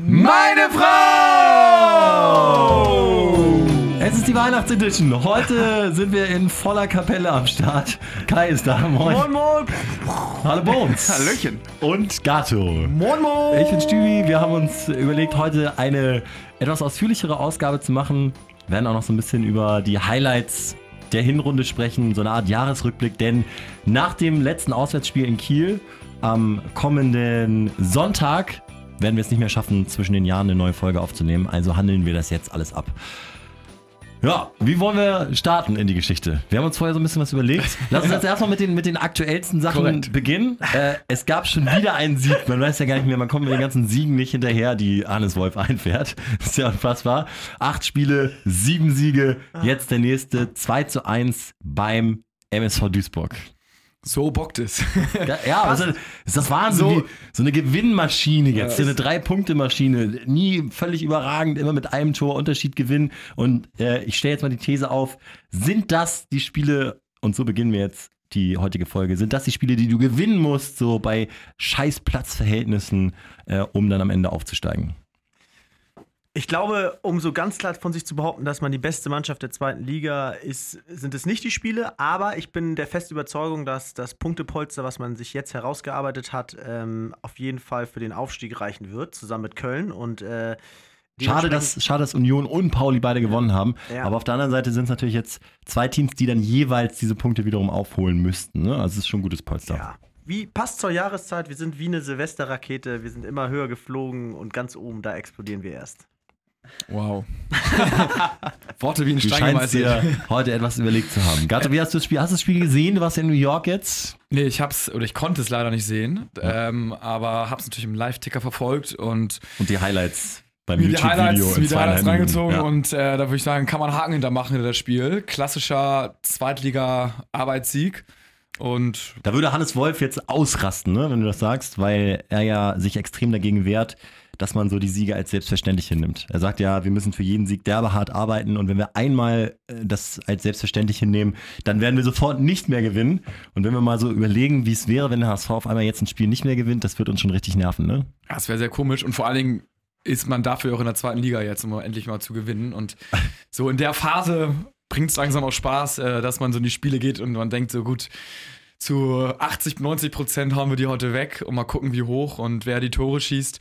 Meine Frau! Es ist die Weihnachtsedition. Heute sind wir in voller Kapelle am Start. Kai ist da. Moin. Moin, moin. Hallo Bones. Hallöchen. Und Gato. Moin, moin. Ich bin Stübi. Wir haben uns überlegt, heute eine etwas ausführlichere Ausgabe zu machen. Wir werden auch noch so ein bisschen über die Highlights der Hinrunde sprechen, so eine Art Jahresrückblick, denn nach dem letzten Auswärtsspiel in Kiel am kommenden Sonntag werden wir es nicht mehr schaffen, zwischen den Jahren eine neue Folge aufzunehmen. Also handeln wir das jetzt alles ab. Ja, wie wollen wir starten in die Geschichte? Wir haben uns vorher so ein bisschen was überlegt. Lass uns jetzt erstmal mit den, mit den aktuellsten Sachen Korrekt. beginnen. Äh, es gab schon wieder einen Sieg. Man weiß ja gar nicht mehr, man kommt mit den ganzen Siegen nicht hinterher, die Arnes Wolf einfährt. Das ist ja unfassbar. Acht Spiele, sieben Siege. Jetzt der nächste 2 zu 1 beim MSV Duisburg. So bockt es. Ja, ja also, ist das Wahnsinn. So- so eine Gewinnmaschine jetzt, so Ja, eine Drei-Punkte-Maschine. Nie völlig überragend, immer mit einem Tor Unterschied gewinnen. Und äh, ich stelle jetzt mal die These auf, sind das die Spiele, und so beginnen wir jetzt die heutige Folge, sind das die Spiele, die du gewinnen musst, so bei scheiß Platzverhältnissen, äh, um dann am Ende aufzusteigen? Ich glaube, um so ganz klar von sich zu behaupten, dass man die beste Mannschaft der zweiten Liga ist, sind es nicht die Spiele. Aber ich bin der festen Überzeugung, dass das Punktepolster, was man sich jetzt herausgearbeitet hat, ähm, auf jeden Fall für den Aufstieg reichen wird, zusammen mit Köln. Und äh, Schade dass, schade, dass Union und Pauli beide gewonnen haben. Ja. Aber auf der anderen Seite sind es natürlich jetzt zwei Teams, die dann jeweils diese Punkte wiederum aufholen müssten. Ne? Also es ist schon ein gutes Polster. Ja. Wie passt zur Jahreszeit? Wir sind wie eine Silvesterrakete. Wir sind immer höher geflogen und ganz oben, da explodieren wir erst. Wow. Worte wie ein Stein dir heute etwas überlegt zu haben. Gato, wie hast du das Spiel? Hast du das Spiel gesehen? Du warst in New York jetzt. Nee, ich hab's, oder ich konnte es leider nicht sehen, ähm, aber hab's natürlich im Live-Ticker verfolgt und Und die Highlights beim mir die YouTube-Video die Highlights reingezogen Minuten. und äh, da würde ich sagen, kann man Haken hintermachen hinter das Spiel. Klassischer Zweitliga-Arbeitssieg und Da würde Hannes Wolf jetzt ausrasten, ne, wenn du das sagst, weil er ja sich extrem dagegen wehrt, dass man so die Siege als selbstverständlich hinnimmt. Er sagt ja, wir müssen für jeden Sieg derbe hart arbeiten und wenn wir einmal äh, das als selbstverständlich hinnehmen, dann werden wir sofort nicht mehr gewinnen. Und wenn wir mal so überlegen, wie es wäre, wenn der HSV auf einmal jetzt ein Spiel nicht mehr gewinnt, das wird uns schon richtig nerven, ne? das wäre sehr komisch und vor allen Dingen ist man dafür auch in der zweiten Liga jetzt, um endlich mal zu gewinnen und so in der Phase bringt es langsam auch Spaß, äh, dass man so in die Spiele geht und man denkt so gut, zu 80, 90 Prozent hauen wir die heute weg und mal gucken, wie hoch und wer die Tore schießt.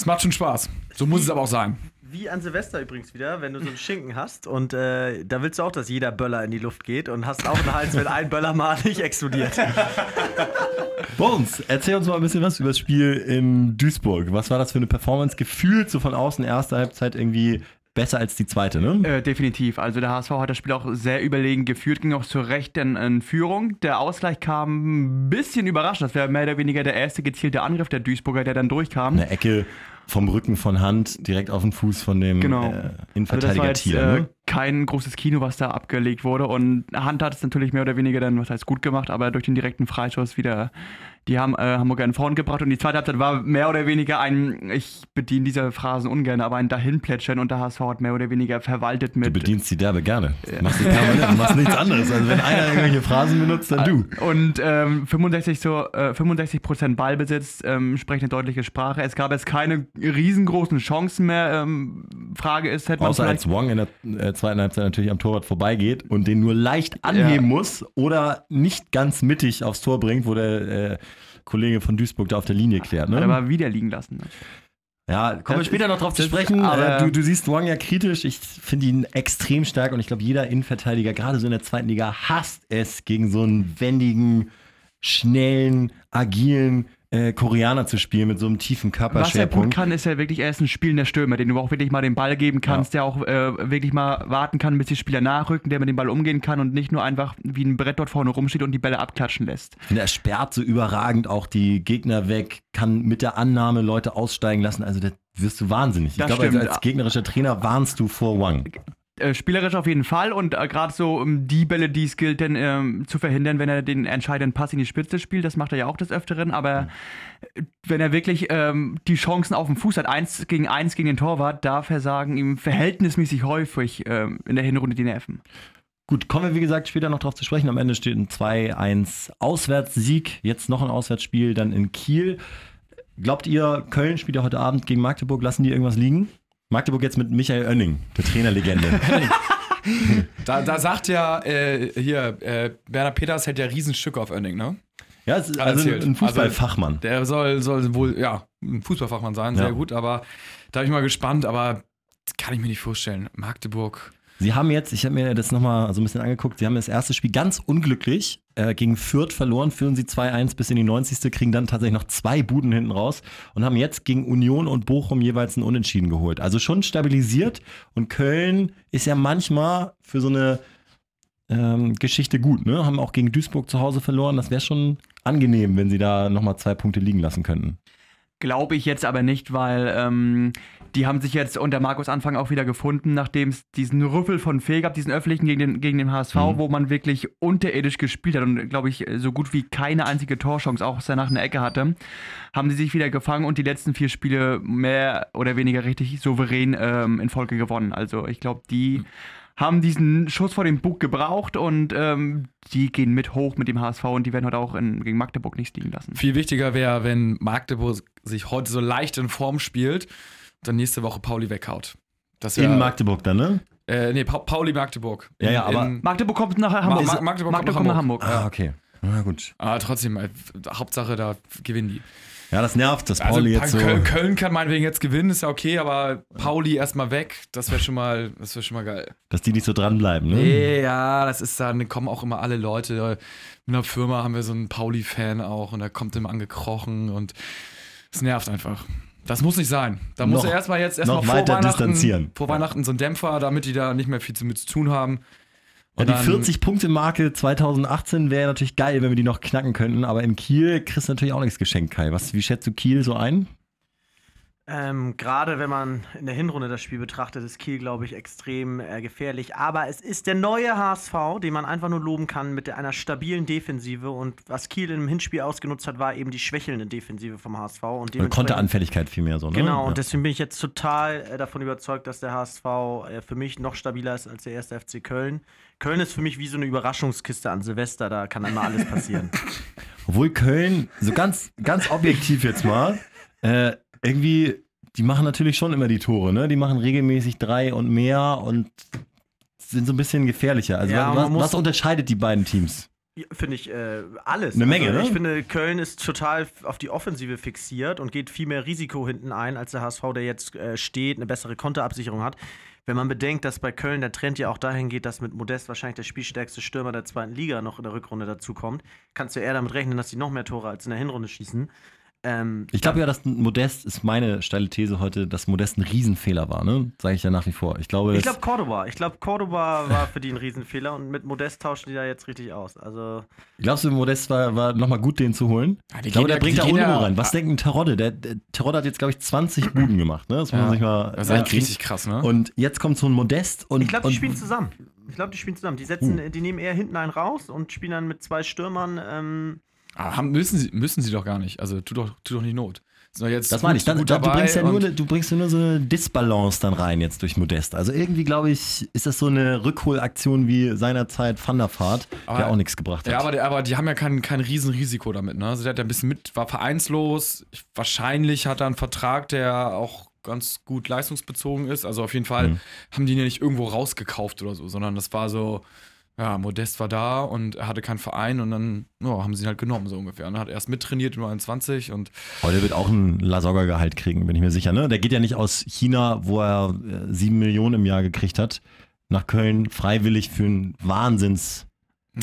Es macht schon Spaß. So muss es aber auch sein. Wie an Silvester übrigens wieder, wenn du so einen Schinken hast und äh, da willst du auch, dass jeder Böller in die Luft geht und hast auch einen Hals, wenn ein Böller mal nicht explodiert. Bones, erzähl uns mal ein bisschen was über das Spiel in Duisburg. Was war das für eine Performance? Gefühlt so von außen erste Halbzeit irgendwie besser als die zweite, ne? Äh, definitiv. Also der HSV hat das Spiel auch sehr überlegen geführt, ging auch zu Recht in, in Führung. Der Ausgleich kam ein bisschen überraschend. Das wäre mehr oder weniger der erste gezielte Angriff der Duisburger, der dann durchkam. Eine Ecke vom Rücken von Hand direkt auf den Fuß von dem Genau. äh, Also Innenverteidiger jetzt Thiele. äh, Ne? kein großes Kino, was da abgelegt wurde. Und Hand hat es natürlich mehr oder weniger dann, was heißt gut gemacht, aber durch den direkten Freischuss wieder die haben äh, Hamburger in Vorn gebracht. Und die zweite Halbzeit war mehr oder weniger ein, ich bediene diese Phrasen ungern, aber ein Dahinplätschern. Und der HSV hat mehr oder weniger verwaltet Du mit bedienst die derbe gerne. Du machst, du machst nichts anderes. Also wenn einer irgendwelche Phrasen benutzt, dann du. Und ähm, 65, so, äh, 65% Ballbesitz ähm, sprechen eine deutliche Sprache. Es gab jetzt keine riesengroßen Chancen mehr. Ähm, Frage ist, hätte man Außer als Wong in der äh, zweiten Halbzeit natürlich am Torwart vorbeigeht und den nur leicht anheben Ja. muss oder nicht ganz mittig aufs Tor bringt, wo der äh, Kollege von Duisburg da auf der Linie klärt. Hat Ne? aber wieder liegen lassen. Ja, kommen wir später noch drauf zu sprechen. aber- du, du siehst Wang ja kritisch. Ich finde ihn extrem stark und ich glaube, jeder Innenverteidiger, gerade so in der zweiten Liga, hasst es, gegen so einen wendigen, schnellen, agilen äh, Koreaner zu spielen mit so einem tiefen Was er gut kann, ist ja wirklich, er ist ein spielender Stürmer, den du auch wirklich mal den Ball geben kannst, der auch äh, wirklich mal warten kann, bis die Spieler nachrücken, der mit dem Ball umgehen kann und nicht nur einfach wie ein Brett dort vorne rumsteht und die Bälle abklatschen lässt. Ich finde, er sperrt so überragend auch die Gegner weg, kann mit der Annahme Leute aussteigen lassen. Also, da wirst du wahnsinnig. Ich Das glaube, als, als gegnerischer Trainer warnst du vor Wang. Äh, spielerisch auf jeden Fall und äh, gerade so ähm, die Bälle, die es gilt, denn ähm, zu verhindern, wenn er den entscheidenden Pass in die Spitze spielt, das macht er ja auch des Öfteren, aber äh, wenn er wirklich ähm, die Chancen auf dem Fuß hat, eins gegen eins gegen den Torwart, da versagen ihm verhältnismäßig häufig ähm, in der Hinrunde die Nerven. Gut, kommen wir wie gesagt später noch drauf zu sprechen. Am Ende steht ein 2-1 Auswärtssieg. Jetzt noch ein Auswärtsspiel dann in Kiel. glaubt ihr, Köln spielt ja heute Abend gegen Magdeburg, lassen die irgendwas liegen? Magdeburg jetzt mit Michael Oenning, der Trainerlegende. Da, da sagt ja äh, hier, äh, Bernhard Peters hält ja Riesenstücke auf Oenning, ne? ja, also erzählt. ein Fußballfachmann. Der soll, soll wohl, ja, ein Fußballfachmann sein, Ja. sehr gut, aber da bin ich mal gespannt, aber das kann ich mir nicht vorstellen. Magdeburg. Sie haben jetzt, ich habe mir das nochmal so ein bisschen angeguckt, sie haben das erste Spiel ganz unglücklich äh, gegen Fürth verloren, führen sie 2-1 bis in die 90. kriegen dann tatsächlich noch zwei Buden hinten raus und haben jetzt gegen Union und Bochum jeweils einen Unentschieden geholt. Also schon stabilisiert und Köln ist ja manchmal für so eine ähm, Geschichte gut, ne? Haben auch gegen Duisburg zu Hause verloren. Das wäre schon angenehm, wenn sie da nochmal zwei Punkte liegen lassen könnten. Glaube ich jetzt aber nicht, weil ähm, die haben sich jetzt unter Markus Anfang auch wieder gefunden, nachdem es diesen Rüffel von Fee gab, diesen öffentlichen gegen den, gegen den HSV, Mhm. wo man wirklich unterirdisch gespielt hat und glaube ich so gut wie keine einzige Torchance auch danach eine Ecke hatte, haben sie sich wieder gefangen und die letzten vier Spiele mehr oder weniger richtig souverän ähm, in Folge gewonnen. Also ich glaube, die haben diesen Schuss vor den Bug gebraucht und ähm, die gehen mit hoch mit dem HSV und die werden heute auch in, gegen Magdeburg nichts liegen lassen. Viel wichtiger wäre, wenn Magdeburg sich heute so leicht in Form spielt dann nächste Woche Pauli weghaut. Das In Magdeburg dann, ne? Äh, nee, pa Pauli Magdeburg. Ja, ja, In- aber- in- Magdeburg kommt nach Hamburg. Ma- Magdeburg kommt nach kommt nach Hamburg. Hamburg. Ah, okay. Na gut. aber trotzdem, äh, Hauptsache, da gewinnen die. Ja, das nervt, dass Also Pauli jetzt so. Köln, Köln kann meinetwegen jetzt gewinnen, ist ja okay, aber Pauli erstmal weg, das wäre schon mal, das wäre schon mal geil. dass die nicht so dranbleiben, ne? Nee, ja, das ist dann, kommen auch immer alle Leute. In der Firma haben wir so einen Pauli-Fan auch und der kommt immer angekrochen und es nervt einfach. Das muss nicht sein. Da muss er erstmal jetzt erstmal vor weiter Weihnachten, distanzieren. vor Weihnachten so einen Dämpfer, damit die da nicht mehr viel zu mit zu tun haben. Ja, die dann- 40-Punkte-Marke 2018 wäre natürlich geil, wenn wir die noch knacken könnten, aber in Kiel kriegst du natürlich auch nichts geschenkt, Kai. Was, wie schätzt du Kiel so ein? Ähm, Gerade wenn man in der Hinrunde das Spiel betrachtet, ist Kiel, glaube ich, extrem äh, gefährlich. Aber es ist der neue HSV, den man einfach nur loben kann mit einer stabilen Defensive. Und was Kiel im Hinspiel ausgenutzt hat, war eben die schwächelnde Defensive vom HSV. Und dementsprechend- Konteranfälligkeit vielmehr so, ne? Genau, ja. und deswegen bin ich jetzt total äh, davon überzeugt, dass der HSV äh, für mich noch stabiler ist als der erste FC Köln. Köln ist für mich wie so eine Überraschungskiste an Silvester, da kann einmal alles passieren. Obwohl Köln, so ganz, ganz objektiv jetzt mal, äh, irgendwie, die machen natürlich schon immer die Tore, ne? Die machen regelmäßig drei und mehr und sind so ein bisschen gefährlicher. Also Ja, was, was unterscheidet die beiden Teams? Finde ich äh, alles. Eine Menge, also, ne? Ich finde, Köln ist total auf die Offensive fixiert und geht viel mehr Risiko hinten ein, als der HSV, der jetzt äh, steht, eine bessere Konterabsicherung hat. Wenn man bedenkt, dass bei Köln der Trend ja auch dahin geht, dass mit Modest wahrscheinlich der spielstärkste Stürmer der zweiten Liga noch in der Rückrunde dazukommt, kannst du eher damit rechnen, dass die noch mehr Tore als in der Hinrunde schießen. Ähm, Ich glaube ja, dass Modest, ist meine steile These heute, dass Modest ein Riesenfehler war, ne? Sage ich ja nach wie vor. Ich glaube, Ich glaube Cordoba. Ich glaube Cordoba war für die ein Riesenfehler und mit Modest tauschen die da jetzt richtig aus. Also glaubst du, Modest war, war nochmal gut, den zu holen? Ja, Ich glaube, der ja- bringt da ja- rein. Was denkt ein Terodde? Der, der Terodde hat jetzt, glaube ich, 20 Buden gemacht, ne? Das muss man sich mal das ist reinkriegen. richtig krass, ne? Und jetzt kommt so ein Modest und. ich glaube, die spielen zusammen. Ich glaube, die spielen zusammen. Die setzen, Uh. die nehmen eher hinten einen raus und spielen dann mit zwei Stürmern. Ähm, Ah, haben, müssen, sie, müssen sie doch gar nicht. Also tut doch, tut doch nicht Not. Doch jetzt Das meine ich. Dann, gut dann, du, bringst ja nur, du bringst ja nur so eine Disbalance dann rein jetzt durch Modest. Also irgendwie, glaube ich, ist das so eine Rückholaktion wie seinerzeit Van der Vaart, der Aber- auch nichts gebracht hat. Ja, aber, der, aber die haben ja kein, kein Riesenrisiko damit. Ne? Also der hat ja ein bisschen mit, war vereinslos. Ich, wahrscheinlich hat er einen Vertrag, der auch ganz gut leistungsbezogen ist. Also auf jeden Fall Mhm. haben die ihn ja nicht irgendwo rausgekauft oder so, sondern das war so, ja, Modest war da und er hatte keinen Verein und dann ja, haben sie ihn halt genommen, so ungefähr. Und er hat erst mittrainiert, nur 21 und Heute wird auch ein Lasogga-Gehalt kriegen, bin ich mir sicher. Ne? Der geht ja nicht aus China, wo er äh, sieben Millionen im Jahr gekriegt hat, nach Köln freiwillig für einen Wahnsinns.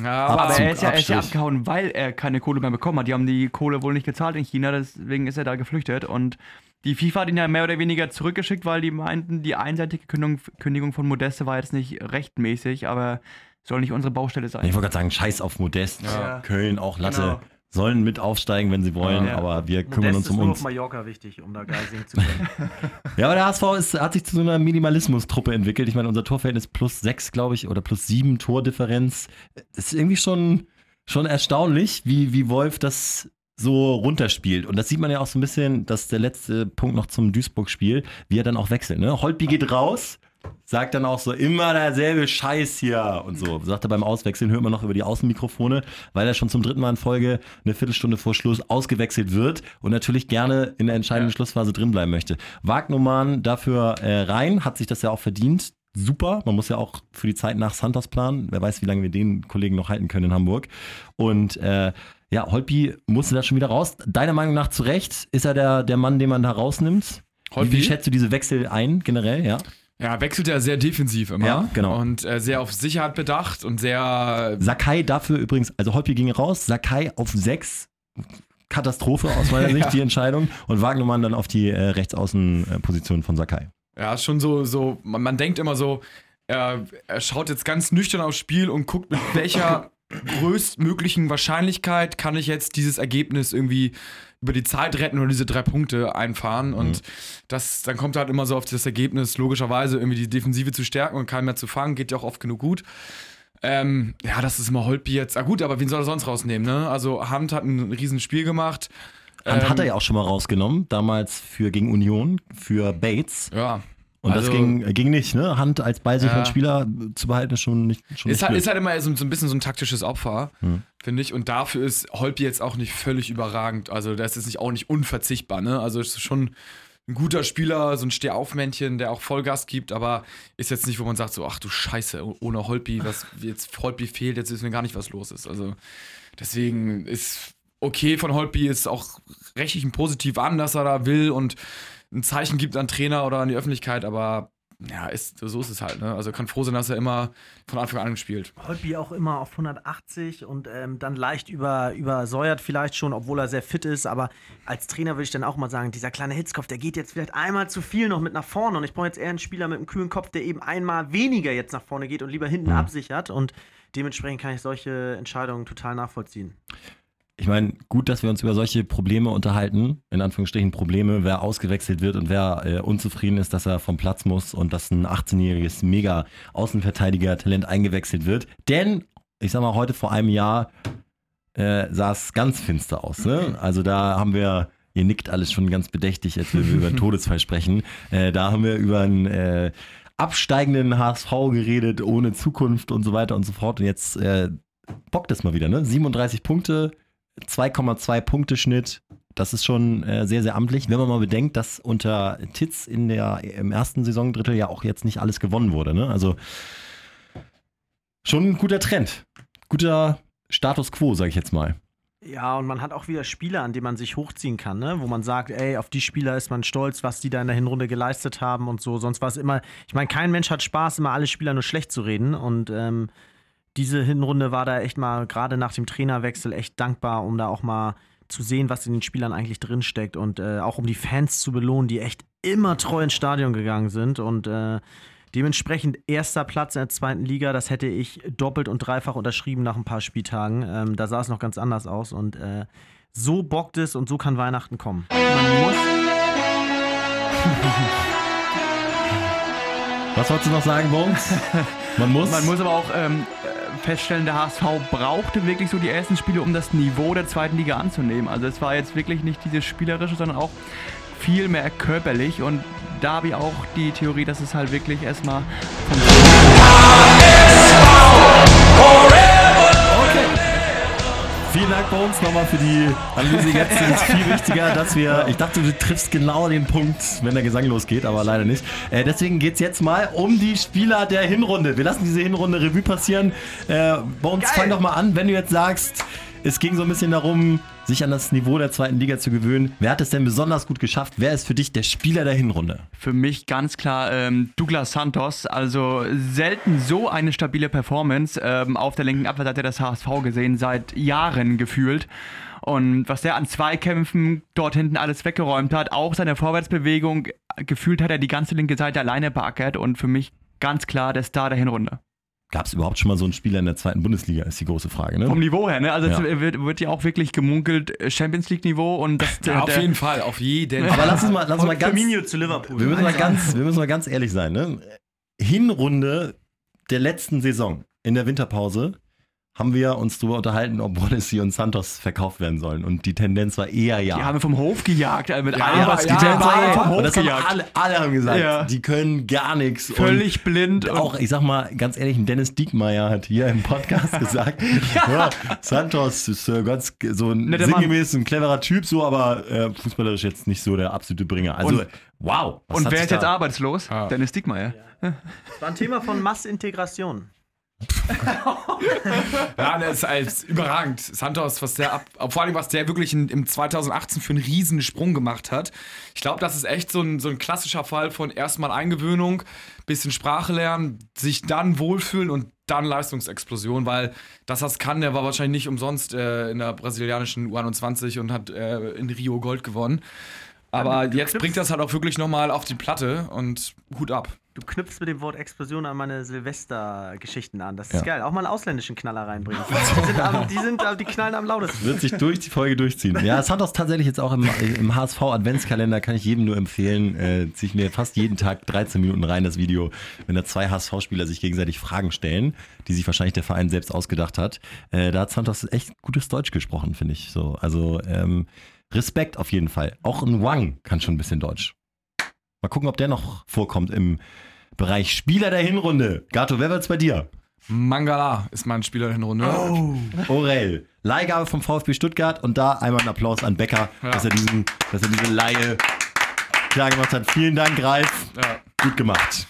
ja, Aber Abzug, er ist, ja, er ist ja abgehauen, weil er keine Kohle mehr bekommen hat. Die haben die Kohle wohl nicht gezahlt in China, deswegen ist er da geflüchtet. Und die FIFA hat ihn ja mehr oder weniger zurückgeschickt, weil die meinten, die einseitige Kündigung, Kündigung von Modeste war jetzt nicht rechtmäßig, aber soll nicht unsere Baustelle sein. Ich wollte gerade sagen, scheiß auf Modest. Ja. Köln, auch Latte. Genau. Sollen mit aufsteigen, wenn sie wollen, Ja. aber wir kümmern Modest uns ist um nur uns. auf Mallorca wichtig, um da geil singen zu können. Ja, aber der HSV ist, hat sich zu so einer Minimalismus-Truppe entwickelt. Ich meine, unser Torverhältnis plus sechs, glaube ich, oder plus sieben Tordifferenz. Das ist irgendwie schon, schon erstaunlich, wie, wie Wolf das so runterspielt. Und das sieht man ja auch so ein bisschen, dass der letzte Punkt noch zum Duisburg-Spiel, wie er dann auch wechselt. Ne? Holtby geht raus, sagt dann auch so, immer derselbe Scheiß hier und so. Sagt er beim Auswechseln, hört man noch über die Außenmikrofone, weil er schon zum dritten Mal in Folge eine Viertelstunde vor Schluss ausgewechselt wird und natürlich gerne in der entscheidenden Schlussphase drin bleiben möchte. Wagnumann dafür äh, rein, hat sich das ja auch verdient. Super, man muss ja auch für die Zeit nach Santos planen. Wer weiß, wie lange wir den Kollegen noch halten können in Hamburg. Und äh, ja, Holpi musste da schon wieder raus. Deiner Meinung nach zu Recht, ist er der, der Mann, den man da rausnimmt? Wie, Holtby? wie schätzt du diese Wechsel ein, generell, ja? Ja, wechselt er sehr defensiv immer. Ja, genau. Und äh, sehr auf Sicherheit bedacht und sehr. Sakai dafür übrigens, also Holpi ging raus, Sakai auf 6. Katastrophe aus meiner Sicht, Ja. die Entscheidung. Und Wagnermann dann auf die äh, Rechtsaußenposition von Sakai. Ja, schon so, so man, man denkt immer so, er, er schaut jetzt ganz nüchtern aufs Spiel und guckt, mit welcher größtmöglichen Wahrscheinlichkeit kann ich jetzt dieses Ergebnis irgendwie über die Zeit retten oder diese drei Punkte einfahren. Und das, dann kommt halt immer so auf das Ergebnis, logischerweise irgendwie die Defensive zu stärken und keinen mehr zu fangen, geht ja auch oft genug gut. Ähm, ja, das ist immer Holtby jetzt. Ah gut, aber wen soll er sonst rausnehmen, ne? Also Hand hat ein riesen Spiel gemacht. Hand Ähm, hat er ja auch schon mal rausgenommen, damals für gegen Union, für Bates. Ja. Und das Also- ging, ging nicht, ne? Hand als ballsicheren Ja. Spieler zu behalten, ist schon nicht schon Ist nicht halt, ist halt immer so, so ein bisschen so ein taktisches Opfer, Hm. finde ich. Und dafür ist Holpi jetzt auch nicht völlig überragend. Also, das ist nicht, auch nicht unverzichtbar, ne? Also, ist schon ein guter Spieler, so ein Stehaufmännchen, der auch Vollgas gibt, aber ist jetzt nicht, wo man sagt, so, ach du Scheiße, oh- ohne Holpi, was jetzt Holpi fehlt, jetzt wissen wir gar nicht, was los ist. Also, deswegen ist okay von Holpi, ist auch rechtlich ein positiv an, dass er da will und ein Zeichen gibt an Trainer oder an die Öffentlichkeit, aber ja, ist, so ist es halt, ne? Also kann froh sein, dass er immer von Anfang an gespielt. Holtby auch immer auf 180 und ähm, dann leicht über, übersäuert vielleicht schon, obwohl er sehr fit ist. Aber als Trainer würde ich dann auch mal sagen, dieser kleine Hitzkopf, der geht jetzt vielleicht einmal zu viel noch mit nach vorne. Und ich brauche jetzt eher einen Spieler mit einem kühlen Kopf, der eben einmal weniger jetzt nach vorne geht und lieber hinten absichert. Und dementsprechend kann ich solche Entscheidungen total nachvollziehen. Ich meine, gut, dass wir uns über solche Probleme unterhalten, in Anführungsstrichen Probleme, wer ausgewechselt wird und wer äh, unzufrieden ist, dass er vom Platz muss und dass ein 18-jähriges Mega-Außenverteidiger-Talent eingewechselt wird. Denn, ich sag mal, heute vor einem Jahr äh, sah es ganz finster aus. Ne? Also da haben wir, ihr nickt alles schon ganz bedächtig, als wir über einen Todesfall sprechen. Äh, da haben wir über einen äh, absteigenden HSV geredet, ohne Zukunft und so weiter und so fort. Und jetzt äh, bockt es mal wieder, ne? 37 Punkte, 2,2 Punkte Schnitt. Das ist schon äh, sehr, sehr amtlich, wenn man mal bedenkt, dass unter Titz in der, im ersten Saisondrittel ja auch jetzt nicht alles gewonnen wurde. Ne? Also schon ein guter Trend. Guter Status quo, sage ich jetzt mal. Ja, und man hat auch wieder Spieler, an denen man sich hochziehen kann, ne? wo man sagt, ey, auf die Spieler ist man stolz, was die da in der Hinrunde geleistet haben und so. Sonst war es immer, ich meine, kein Mensch hat Spaß, immer alle Spieler nur schlecht zu reden. Und ähm, diese Hinrunde war da echt mal, gerade nach dem Trainerwechsel, echt dankbar, um da auch mal zu sehen, was in den Spielern eigentlich drinsteckt und äh, auch um die Fans zu belohnen, die echt immer treu ins Stadion gegangen sind und äh, dementsprechend erster Platz in der zweiten Liga, das hätte ich doppelt und dreifach unterschrieben nach ein paar Spieltagen. Ähm, da sah es noch ganz anders aus und äh, so bockt es und so kann Weihnachten kommen. Man muss, Was wolltest du noch sagen, Bones? Man muss. man muss aber auch ähm, äh, feststellen, der HSV brauchte wirklich so die ersten Spiele, um das Niveau der zweiten Liga anzunehmen. Also es war jetzt wirklich nicht dieses Spielerische, sondern auch viel mehr körperlich. Und da habe ich auch die Theorie, dass es halt wirklich erstmal Vielen Dank, Bones, nochmal für die Analyse. Jetzt ist es viel wichtiger, dass wir. Ich dachte, du triffst genau den Punkt, wenn der Gesang losgeht, aber leider nicht. Äh, deswegen geht es jetzt mal um die Spieler der Hinrunde. Wir lassen diese Hinrunde Revue passieren. Äh, Bones, fang doch mal an, wenn du jetzt sagst, es ging so ein bisschen darum, sich an das Niveau der zweiten Liga zu gewöhnen. Wer hat es denn besonders gut geschafft? Wer ist für dich der Spieler der Hinrunde? für mich ganz klar ähm, Douglas Santos. Also selten so eine stabile Performance ähm, auf der linken Abwehrseite des HSV gesehen, seit Jahren gefühlt. Und was der an Zweikämpfen dort hinten alles weggeräumt hat, auch seine Vorwärtsbewegung, gefühlt hat er die ganze linke Seite alleine beackert und für mich ganz klar der Star der Hinrunde. Gab es überhaupt schon mal so einen Spieler in der zweiten Bundesliga, ist die große Frage. Ne? Vom Niveau her, ne? Also Ja. es wird, wird ja auch wirklich gemunkelt äh, Champions League Niveau und das, Ja, auf der- jeden Fall, auf jeden Aber Fall. lass uns mal, lass uns mal ganz. Firmino zu Liverpool. Wir müssen, mal ganz, wir müssen mal ganz ehrlich sein. Ne? Hinrunde der letzten Saison in der Winterpause haben wir uns darüber unterhalten, ob Wallacey und Santos verkauft werden sollen. Und die Tendenz war eher ja. Die haben wir vom Hof gejagt, äh, mit Ja, allem, was ja, die ja, war vom Hof das haben gejagt. alle, alle haben gesagt, Ja. die können gar nichts. Völlig blind. Auch, ich sag mal, ganz ehrlich, ein Dennis Diekmeyer hat hier im Podcast gesagt, ja, Santos ist äh, ganz so ein Netter Mann. sinngemäß ein cleverer Typ, so, aber äh, fußballerisch jetzt nicht so der absolute Bringer. Also, Und- wow. Und wer ist jetzt arbeitslos? Ah. Dennis Dickmeyer. Das war ein Thema von Massintegration. Ja, der ist als überragend. Santos, was der ab, vor allem was der wirklich in, im 2018 für einen riesen Sprung gemacht hat. Ich glaube, das ist echt so ein, so ein klassischer Fall von erstmal Eingewöhnung, bisschen Sprache lernen, sich dann wohlfühlen und dann Leistungsexplosion, weil das, was kann, der war wahrscheinlich nicht umsonst äh, in der brasilianischen U21 und hat äh, in Rio Gold gewonnen. Aber jetzt bringt das halt auch wirklich nochmal auf die Platte und Hut ab. Du knüpfst mit dem Wort Explosion an meine Silvester-Geschichten an. Das ist Ja. geil. Auch mal einen ausländischen Knaller reinbringen. Die, sind am, die, sind, am- die knallen am lautesten. Wird sich durch die Folge durchziehen. Ja, Santos tatsächlich jetzt auch im, im HSV-Adventskalender kann ich jedem nur empfehlen. Äh, ziehe ich mir fast jeden Tag 13 Minuten rein, das Video, wenn da zwei HSV-Spieler sich gegenseitig Fragen stellen, die sich wahrscheinlich der Verein selbst ausgedacht hat. Äh, da hat Santos echt gutes Deutsch gesprochen, finde ich. So, also ähm, Respekt auf jeden Fall. Auch ein Wang kann schon ein bisschen Deutsch. Mal gucken, ob der noch vorkommt im Bereich Spieler der Hinrunde. Gato, wer wird's bei dir? Mangala ist mein Spieler der Runde. Orel. Leihgabe vom VfB Stuttgart und da einmal ein Applaus an Becker, Ja. dass, er diesen, dass er diese Laie klar gemacht hat. Vielen Dank, Ralf. Ja. Gut gemacht.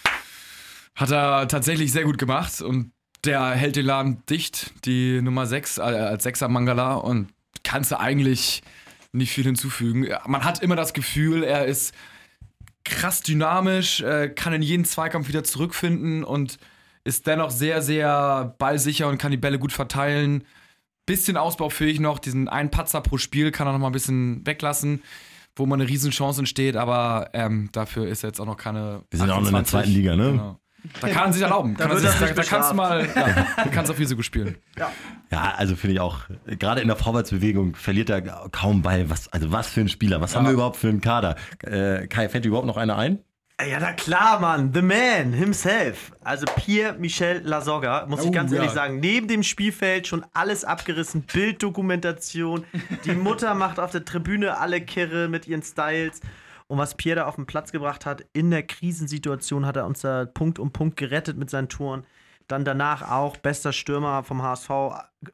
Hat er tatsächlich sehr gut gemacht und der hält den Laden dicht, die Nummer 6 äh, als Sechser Mangala und kannst du eigentlich nicht viel hinzufügen. Man hat immer das Gefühl, er ist krass dynamisch, äh, kann in jeden Zweikampf wieder zurückfinden und ist dennoch sehr, sehr ballsicher und kann die Bälle gut verteilen. Bisschen ausbaufähig noch, diesen einen Patzer pro Spiel kann er noch mal ein bisschen weglassen, wo man eine Riesenchance entsteht, aber ähm, dafür ist er jetzt auch noch keine. Wir sind ja auch noch in der 28. zweiten Liga, ne? Genau. Da kann er sich erlauben. Da Kann sich, da, da kannst du mal, ja, da kannst du auf Risiko spielen. Ja, also finde ich auch, gerade in der Vorwärtsbewegung verliert er kaum Ball. Was, also was für ein Spieler, was haben wir überhaupt für einen Kader? Äh, Kai, fällt dir überhaupt noch einer ein? Ja, na klar, Mann. The man himself. Also Pierre-Michel Lasogga, muss ich Oh, ganz ja. ehrlich sagen. Neben dem Spielfeld schon alles abgerissen. Bilddokumentation. Die Mutter macht auf der Tribüne alle Kirre mit ihren Styles. Und was Pierre da auf den Platz gebracht hat, in der Krisensituation hat er uns da Punkt um Punkt gerettet mit seinen Toren. Dann danach auch bester Stürmer vom HSV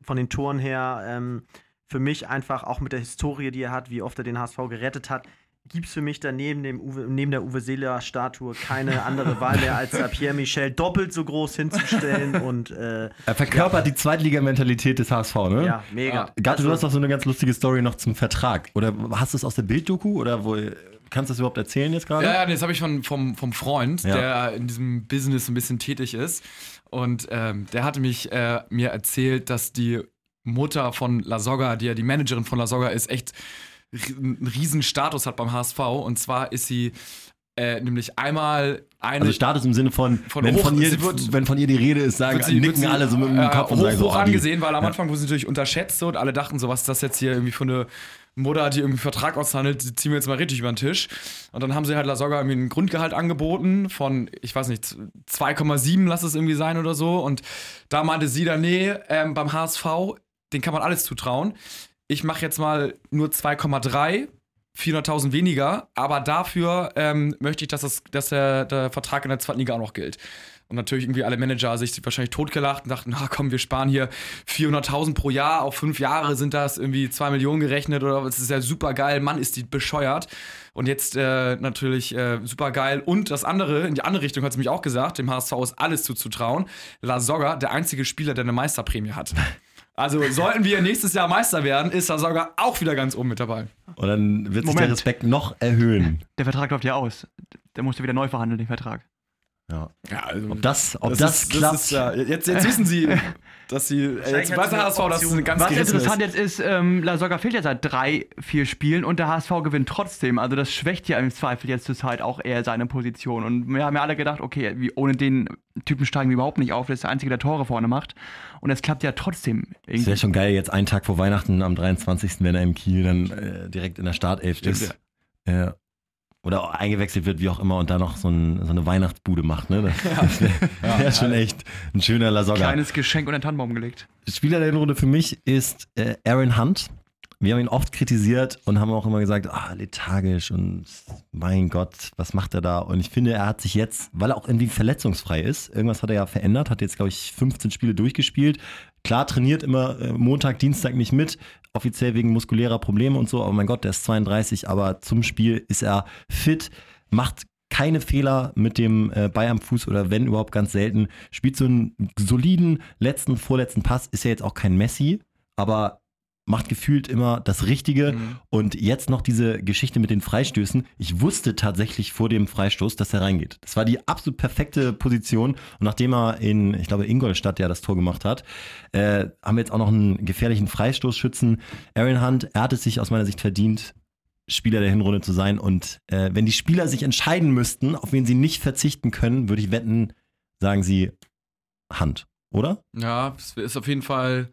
von den Toren her. Ähm, für mich einfach auch mit der Historie, die er hat, wie oft er den HSV gerettet hat, gibt es für mich da neben, dem Uwe, neben der Uwe Seeler-Statue keine andere Wahl mehr, als da Pierre Michel doppelt so groß hinzustellen. Und äh, Er verkörpert die Zweitliga-Mentalität des HSV, ne? ja, mega. Gato, Also- du hast doch so eine ganz lustige Story noch zum Vertrag. Oder hast du es aus der Bilddoku? Oder wo, kannst du das überhaupt erzählen jetzt gerade? Ja, ja, das habe ich von, vom, vom Freund, Ja. der in diesem Business ein bisschen tätig ist. Und ähm, der hatte mich äh, mir erzählt, dass die Mutter von Lasogga, die ja die Managerin von Lasogga ist, echt einen riesen Status hat beim HSV. Und zwar ist sie äh, nämlich einmal eine. Also Status im Sinne von, Von wenn, hoch- von ihr, wird- wenn von ihr die Rede ist, sagen, sie- nicken sie, alle so mit dem äh, Kopf und hoch, sagen so, hoch oh, die- angesehen, weil am Ja. Anfang wurde sie natürlich unterschätzt so, und alle dachten so, was ist das jetzt hier irgendwie für eine Mutter, die irgendwie einen Vertrag aushandelt, die ziehen wir jetzt mal richtig über den Tisch. Und dann haben sie halt Lasogga irgendwie ein Grundgehalt angeboten von, ich weiß nicht, 2,7 lass es irgendwie sein oder so. Und da meinte sie dann, nee, ähm, beim HSV, den kann man alles zutrauen. Ich mache jetzt mal nur 2,3. 400.000 weniger, aber dafür ähm, möchte ich, dass, das, dass der, der Vertrag in der zweiten Liga auch noch gilt. Und natürlich irgendwie alle Manager sich wahrscheinlich totgelacht und dachten, na komm, wir sparen hier 400.000 pro Jahr, auf fünf Jahre sind das irgendwie 2 Millionen gerechnet oder das ist ja super geil, Mann, ist die bescheuert. Und jetzt äh, natürlich äh, super geil. Und das andere, in die andere Richtung hat sie mich auch gesagt, dem HSV ist alles zuzutrauen. La Soga, der einzige Spieler, der eine Meisterprämie hat. Also sollten wir nächstes Jahr Meister werden, ist La Soga auch wieder ganz oben mit dabei. Und dann wird sich Moment. der Respekt noch erhöhen. Der Vertrag läuft ja aus. Der musste wieder neu verhandeln, den Vertrag. Ja. Ja, also Ob das, ob das, ist- klappt. ist, ja, jetzt, jetzt wissen Sie, dass Sie. Äh, jetzt weiß der HSV, dass es eine ganz Was interessant ist. jetzt ist, ähm, La Soga fehlt ja seit drei, vier Spielen und der HSV gewinnt trotzdem. Also das schwächt ja im Zweifel jetzt zur Zeit auch eher seine Position. Und wir haben ja alle gedacht, okay, wie, ohne den Typen steigen wir überhaupt nicht auf. Das ist der Einzige, der Tore vorne macht. Und es klappt ja trotzdem. Irgendwie. wäre schon geil, jetzt einen Tag vor Weihnachten am 23., wenn er im Kiel dann äh, direkt in der Startelf Stimmt, ist. Ja. Oder eingewechselt wird, wie auch immer, und da noch so, ein, so eine Weihnachtsbude macht. Ne? Das, das wäre wär schon echt ein schöner Lasogga. Kleines Geschenk unter den Tannenbaum gelegt. Spieler der Hinrunde für mich ist äh, Aaron Hunt. Wir haben ihn oft kritisiert und haben auch immer gesagt, ah, lethargisch und mein Gott, was macht er da? Und ich finde, er hat sich jetzt, weil er auch irgendwie verletzungsfrei ist, irgendwas hat er ja verändert, hat jetzt, glaube ich, 15 Spiele durchgespielt. Klar, trainiert immer äh, Montag, Dienstag nicht mit, offiziell wegen muskulärer Probleme und so, aber mein Gott, der ist 32, aber zum Spiel ist er fit, macht keine Fehler mit dem äh, Ball am Fuß oder wenn überhaupt ganz selten, spielt so einen soliden letzten, vorletzten Pass, ist ja jetzt auch kein Messi, aber macht gefühlt immer das Richtige. Mhm. Und jetzt noch diese Geschichte mit den Freistößen. Ich wusste tatsächlich vor dem Freistoß, dass er reingeht. Das war die absolut perfekte Position. Und nachdem er in, ich glaube, Ingolstadt ja das Tor gemacht hat, äh, haben wir jetzt auch noch einen gefährlichen Freistoßschützen. Aaron Hunt, er hat es sich aus meiner Sicht verdient, Spieler der Hinrunde zu sein. Und äh, wenn die Spieler sich entscheiden müssten, auf wen sie nicht verzichten können, würde ich wetten, sagen sie Hand, oder? Ja, es ist auf jeden Fall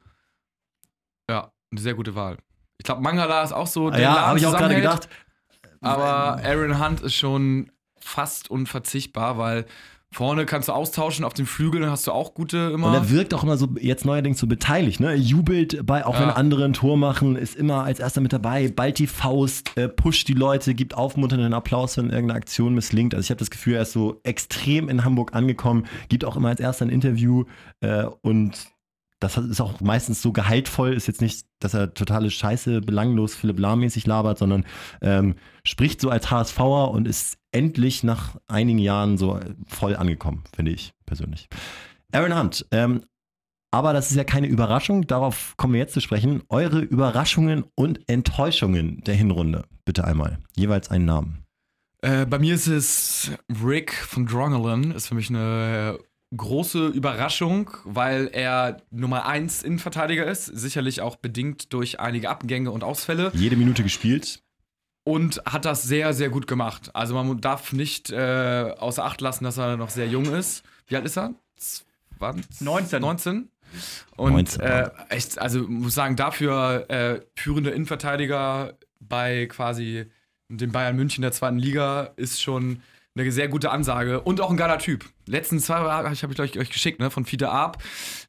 ja, eine sehr gute Wahl. Ich glaube, Mangala ist auch so der ja, habe ich auch gerade gedacht. Aber Aaron Hunt ist schon fast unverzichtbar, weil vorne kannst du austauschen, auf den Flügeln hast du auch gute immer. Und er wirkt auch immer so jetzt neuerdings so beteiligt, ne? Er jubelt bei, auch Ja. wenn andere ein Tor machen, ist immer als erster mit dabei, ballt die Faust, äh, pusht die Leute, gibt aufmunternden Applaus, wenn irgendeine Aktion misslingt. Also ich habe das Gefühl, er ist so extrem in Hamburg angekommen, gibt auch immer als erster ein Interview äh, und das ist auch meistens so gehaltvoll, ist jetzt nicht, dass er totale Scheiße, belanglos Philipp Lahm-mäßig labert, sondern ähm, spricht so als HSVer und ist endlich nach einigen Jahren so voll angekommen, finde ich persönlich. Aaron Hunt, ähm, aber das ist ja keine Überraschung, darauf kommen wir jetzt zu sprechen. Eure Überraschungen und Enttäuschungen der Hinrunde, bitte einmal. Jeweils einen Namen. Äh, bei mir ist es Rick von Drongelen, ist für mich eine große Überraschung, weil er Nummer 1 Innenverteidiger ist, sicherlich auch bedingt durch einige Abgänge und Ausfälle Jede Minute gespielt. und hat das sehr, sehr gut gemacht. Also man darf nicht äh, außer Acht lassen, dass er noch sehr jung ist. Wie alt ist er? 20? 19. 19. Und 19, äh, echt, also muss sagen, dafür äh, führende Innenverteidiger bei quasi dem Bayern München der zweiten Liga ist schon eine sehr gute Ansage und auch ein geiler Typ. Letztens zwei habe ich, hab ich euch, euch geschickt, ne, von Fiete Arp.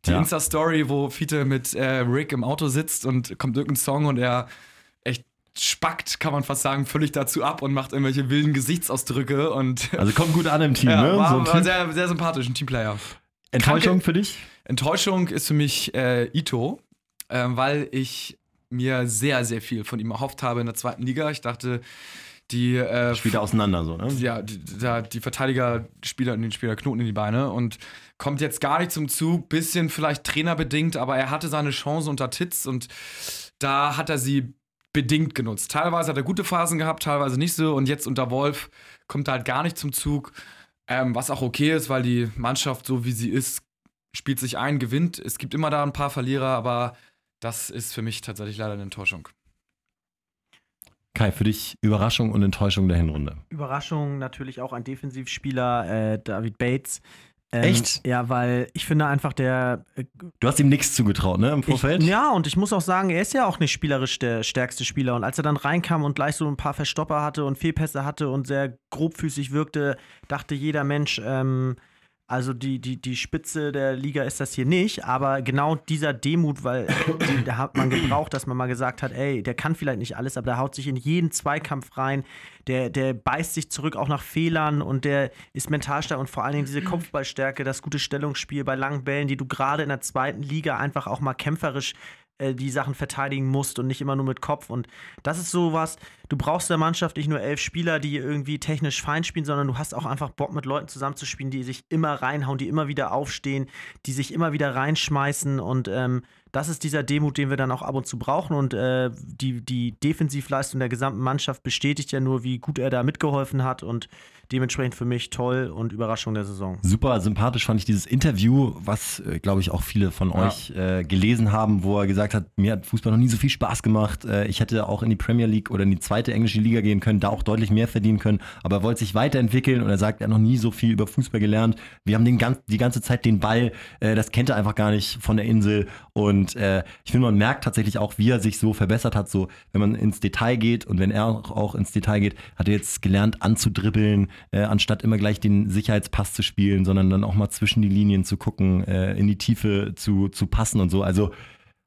Die Ja. Insta-Story, wo Fiete mit äh, Rick im Auto sitzt und kommt irgendein Song und er echt spackt, kann man fast sagen, völlig dazu ab und macht irgendwelche wilden Gesichtsausdrücke und Also kommt gut an im Team, ja, ne? war, so ein war sehr, sehr sympathisch, ein Teamplayer. Enttäuschung Kranke- für dich? Enttäuschung ist für mich äh, Ito, ähm, weil ich mir sehr, sehr viel von ihm erhofft habe in der zweiten Liga. Ich dachte, die, äh, Spielt er auseinander so, ne? ja, die, da- die Verteidiger Spieler den Spieler Knoten in die Beine und kommt jetzt gar nicht zum Zug. Bisschen vielleicht trainerbedingt, aber er hatte seine Chance unter Titz und da hat er sie bedingt genutzt. Teilweise hat er gute Phasen gehabt, teilweise nicht so und jetzt unter Wolf kommt er halt gar nicht zum Zug. Ähm, was auch okay ist, weil die Mannschaft, so wie sie ist, spielt sich ein, gewinnt. Es gibt immer da ein paar Verlierer, aber das ist für mich tatsächlich leider eine Enttäuschung. Kai, für dich Überraschung und Enttäuschung der Hinrunde. Überraschung natürlich auch ein Defensivspieler, äh, David Bates. Ähm, Echt? Ja, weil ich finde einfach, der äh, Du hast ihm nichts zugetraut, ne? Im Vorfeld? Ich, ja, und ich muss auch sagen, er ist ja auch nicht spielerisch der stärkste Spieler. Und als er dann reinkam und gleich so ein paar Verstopper hatte und Fehlpässe hatte und sehr grobfüßig wirkte, dachte jeder Mensch, ähm, also die, die, die Spitze der Liga ist das hier nicht. Aber genau dieser Demut, weil die, da hat man gebraucht, dass man mal gesagt hat, ey, der kann vielleicht nicht alles, aber der haut sich in jeden Zweikampf rein. Der, der beißt sich zurück auch nach Fehlern und der ist mental stark und vor allen Dingen diese Kopfballstärke, das gute Stellungsspiel bei langen Bällen, die du gerade in der zweiten Liga einfach auch mal kämpferisch äh, die Sachen verteidigen musst und nicht immer nur mit Kopf. Und das ist sowas, du brauchst der Mannschaft nicht nur elf Spieler, die irgendwie technisch fein spielen, sondern du hast auch einfach Bock mit Leuten zusammenzuspielen, die sich immer reinhauen, die immer wieder aufstehen, die sich immer wieder reinschmeißen und ähm, das ist dieser Demut, den wir dann auch ab und zu brauchen. Und äh, die, die Defensivleistung der gesamten Mannschaft bestätigt ja nur, wie gut er da mitgeholfen hat. Und dementsprechend für mich toll und Überraschung der Saison. Super sympathisch fand ich dieses Interview, was, äh, glaube ich, auch viele von Ja. euch äh, gelesen haben, wo er gesagt hat, mir hat Fußball noch nie so viel Spaß gemacht. Äh, ich hätte auch in die Premier League oder in die zweite englische Liga gehen können, da auch deutlich mehr verdienen können. Aber er wollte sich weiterentwickeln und er sagt, er hat noch nie so viel über Fußball gelernt. Wir haben den ganz, die ganze Zeit den Ball, äh, das kennt er einfach gar nicht von der Insel. Und äh, ich finde, man merkt tatsächlich auch, wie er sich so verbessert hat. So, wenn man ins Detail geht und wenn er auch ins Detail geht, hat er jetzt gelernt anzudribbeln, äh, anstatt immer gleich den Sicherheitspass zu spielen, sondern dann auch mal zwischen die Linien zu gucken, äh, in die Tiefe zu, zu passen und so. Also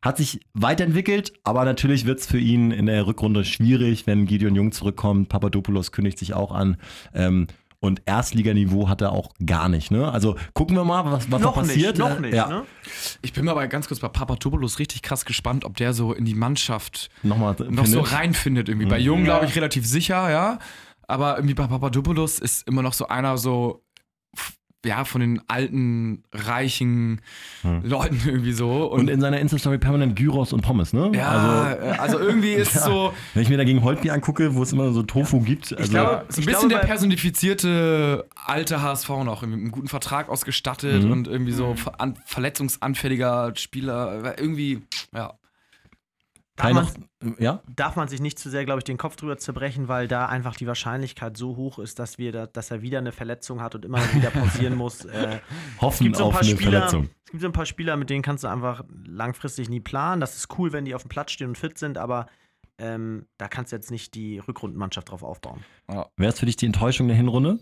hat sich weiterentwickelt, aber natürlich wird es für ihn in der Rückrunde schwierig, wenn Gideon Jung zurückkommt. Papadopoulos kündigt sich auch an. Ähm, und Erstliganiveau hat er auch gar nicht. Ne? Also gucken wir mal, was, was noch, noch passiert. Nicht, noch nicht, ja. ne? Ich bin mir aber ganz kurz bei Papadopoulos richtig krass gespannt, ob der so in die Mannschaft Nochmal noch so reinfindet. Irgendwie. Mhm. Bei Jung glaube ich relativ sicher, ja. Aber irgendwie bei Papadopoulos ist immer noch so einer so ja, von den alten, reichen hm. Leuten irgendwie so. Und, und in seiner Insta-Story permanent Gyros und Pommes, ne? Ja, also, äh, also irgendwie ist ja. so. Wenn ich mir dagegen Holtby angucke, wo es immer so Tofu gibt. Also ich glaube, so ein bisschen glaube, der personifizierte alte HSV noch, mit einem guten Vertrag ausgestattet mhm. und irgendwie so ver verletzungsanfälliger Spieler. Irgendwie, ja. Darf man, ja? darf man sich nicht zu sehr, glaube ich, den Kopf drüber zerbrechen, weil da einfach die Wahrscheinlichkeit so hoch ist, dass, wir da, dass er wieder eine Verletzung hat und immer wieder pausieren muss. Äh, Hoffen so auf eine Spieler, Verletzung. Es gibt so ein paar Spieler, mit denen kannst du einfach langfristig nie planen. Das ist cool, wenn die auf dem Platz stehen und fit sind, aber ähm, da kannst du jetzt nicht die Rückrundenmannschaft drauf aufbauen. Ja. Wäre es für dich die Enttäuschung der Hinrunde?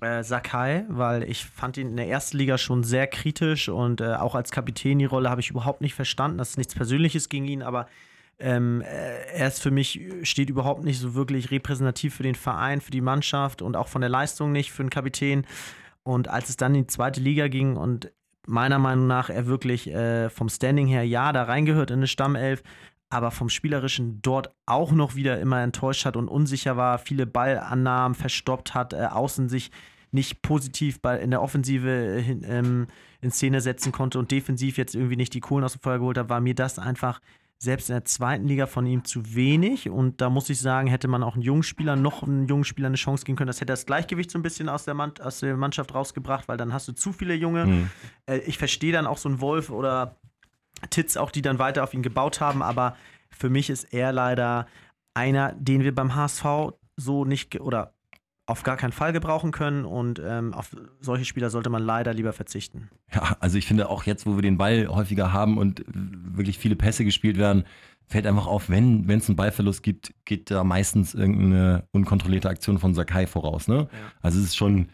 Äh, Sakai, weil ich fand ihn in der ersten Liga schon sehr kritisch und äh, auch als Kapitän die Rolle habe ich überhaupt nicht verstanden. Das ist nichts Persönliches gegen ihn, aber ähm, äh, er ist für mich, steht überhaupt nicht so wirklich repräsentativ für den Verein, für die Mannschaft und auch von der Leistung nicht für den Kapitän. Und als es dann in die zweite Liga ging und meiner Meinung nach er wirklich äh, vom Standing her ja da reingehört in eine Stammelf, aber vom Spielerischen dort auch noch wieder immer enttäuscht hat und unsicher war, viele Ballannahmen verstoppt hat, äh, außen sich nicht positiv bei, in der Offensive äh, hin, ähm, in Szene setzen konnte und defensiv jetzt irgendwie nicht die Kohlen aus dem Feuer geholt hat, war mir das einfach selbst in der zweiten Liga von ihm zu wenig. Und da muss ich sagen, hätte man auch einen jungen Spieler, noch einen jungen Spieler eine Chance geben können. Das hätte das Gleichgewicht so ein bisschen aus der, Mann, aus der Mannschaft rausgebracht, weil dann hast du zu viele Junge. Mhm. Äh, ich verstehe dann auch so einen Wolf oder Titz auch, die dann weiter auf ihn gebaut haben. Aber für mich ist er leider einer, den wir beim HSV so nicht oder auf gar keinen Fall gebrauchen können und ähm, auf solche Spieler sollte man leider lieber verzichten. Ja, also ich finde auch jetzt, wo wir den Ball häufiger haben und wirklich viele Pässe gespielt werden, fällt einfach auf, wenn es einen Ballverlust gibt, geht da meistens irgendeine unkontrollierte Aktion von Sakai voraus. Ne? Ja. Also es ist schon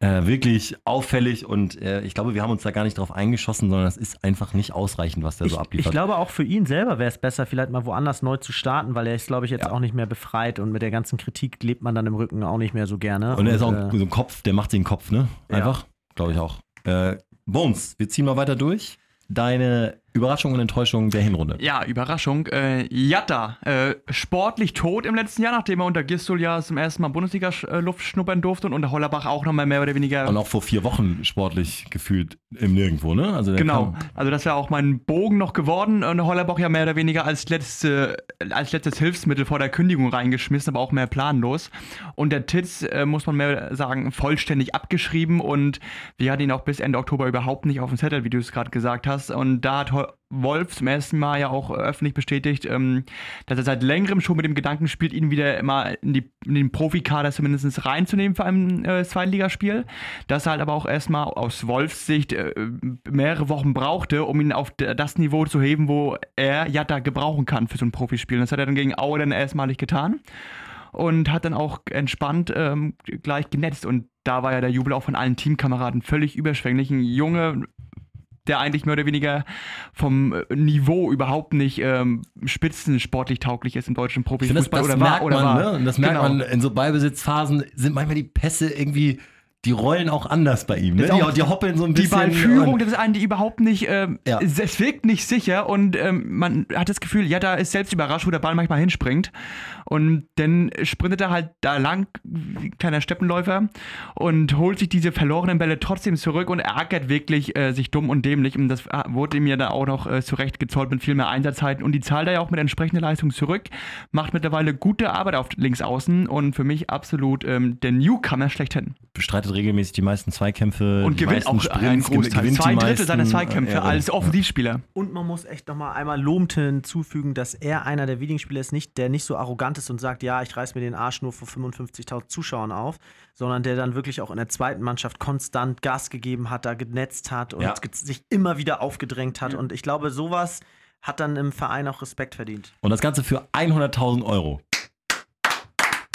äh, wirklich auffällig und äh, ich glaube, wir haben uns da gar nicht drauf eingeschossen, sondern es ist einfach nicht ausreichend, was der ich, so abliefert. Ich glaube, auch für ihn selber wäre es besser, vielleicht mal woanders neu zu starten, weil er ist, glaube ich, jetzt ja. auch nicht mehr befreit und mit der ganzen Kritik lebt man dann im Rücken auch nicht mehr so gerne. Und er ist auch äh, so ein Kopf, der macht sich den Kopf, ne? Einfach, ja. glaube ich auch. Äh, Bones, wir ziehen mal weiter durch. Deine Überraschung und Enttäuschung der Hinrunde. Ja, Überraschung. Äh, Jatta, äh, sportlich tot im letzten Jahr, nachdem er unter Gistol ja zum ersten Mal Bundesliga-Luft schnuppern durfte und unter Hollerbach auch nochmal mehr oder weniger. Und auch vor vier Wochen sportlich gefühlt im Nirgendwo, ne? Also genau. Also das wäre auch mein Bogen noch geworden. Und Hollerbach ja mehr oder weniger als, letzte, als letztes Hilfsmittel vor der Kündigung reingeschmissen, aber auch mehr planlos. Und der Titz, äh, muss man mehr sagen, vollständig abgeschrieben und wir hatten ihn auch bis Ende Oktober überhaupt nicht auf dem Zettel, wie du es gerade gesagt hast. Und da hat Wolf zum ersten Mal ja auch öffentlich bestätigt, ähm, dass er seit längerem schon mit dem Gedanken spielt, ihn wieder immer in, die, in den Profikader zumindest reinzunehmen für ein äh, Zweitligaspiel. Dass er halt aber auch erstmal aus Wolfs Sicht äh, mehrere Wochen brauchte, um ihn auf das Niveau zu heben, wo er Jatta gebrauchen kann für so ein Profispiel. Das hat er dann gegen Aue dann erstmalig getan und hat dann auch entspannt ähm, gleich genetzt. Und da war ja der Jubel auch von allen Teamkameraden völlig überschwänglich. Ein Junge, der eigentlich mehr oder weniger vom äh, Niveau überhaupt nicht ähm, spitzensportlich tauglich ist im deutschen Profifußball oder war oder man, war. Ne? Und das merkt genau. man in so Ballbesitzphasen sind manchmal die Pässe irgendwie die rollen auch anders bei ihm. Ne? Die, die, hoppeln so ein bisschen. Die Ballführung, das ist eine, die überhaupt nicht, ähm, ja. es wirkt nicht sicher und ähm, man hat das Gefühl, ja, da ist selbst überrascht, wo der Ball manchmal hinspringt. Und dann sprintet er halt da lang, wie ein kleiner Steppenläufer, und holt sich diese verlorenen Bälle trotzdem zurück und ärgert wirklich äh, sich dumm und dämlich. Und das äh, wurde ihm ja da auch noch äh, zurecht gezollt mit viel mehr Einsatzzeiten. Und die zahlt er ja auch mit entsprechender Leistung zurück. Macht mittlerweile gute Arbeit auf links außen und für mich absolut ähm, der Newcomer schlechthin. Bestreitet regelmäßig die meisten Zweikämpfe. Und die gewinnt auch Sprints, einen Großteil. gewinnt die Zwei Drittel meisten, seiner Zweikämpfe äh, als Offensivspieler. Und man muss echt nochmal einmal lobend hinzufügen, dass er einer der wenigen Spieler ist, nicht, der nicht so arrogant ist und sagt, ja, ich reiß mir den Arsch nur vor 55.000 Zuschauern auf, sondern der dann wirklich auch in der zweiten Mannschaft konstant Gas gegeben hat, da genetzt hat und Ja. sich immer wieder aufgedrängt hat. Und ich glaube, sowas hat dann im Verein auch Respekt verdient. Und das Ganze für 100.000 Euro.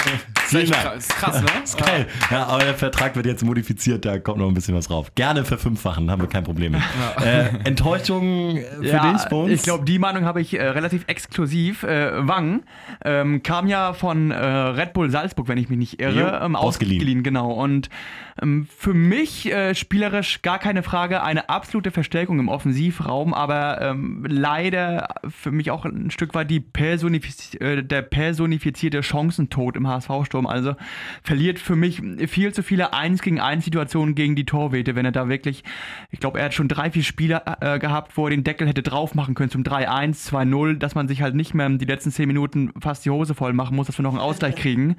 Vielen Dank. krass, ist krass, ne? ist geil. Ja, aber der Vertrag wird jetzt modifiziert, da kommt noch ein bisschen was drauf. Gerne verfünffachen, haben wir kein Problem mit. Äh, Enttäuschung äh, für ja, dich, Bones? Ich glaube, die Meinung habe ich äh, relativ exklusiv. Äh, Wang ähm, kam ja von äh, Red Bull Salzburg, wenn ich mich nicht irre, Jo, ähm, ausgeliehen. ausgeliehen. Genau. Und ähm, für mich äh, spielerisch gar keine Frage, eine absolute Verstärkung im Offensivraum, aber ähm, leider für mich auch ein Stück weit die personifiz äh, der personifizierte Chancentod im HSV-Sturm. Also verliert für mich viel zu viele 1 gegen 1 Situationen gegen die Torwete, wenn er da wirklich, ich glaube, er hat schon drei, vier Spiele äh, gehabt, wo er den Deckel hätte drauf machen können zum 3-1, 2-0, dass man sich halt nicht mehr die letzten 10 Minuten fast die Hose voll machen muss, dass wir noch einen Ausgleich kriegen.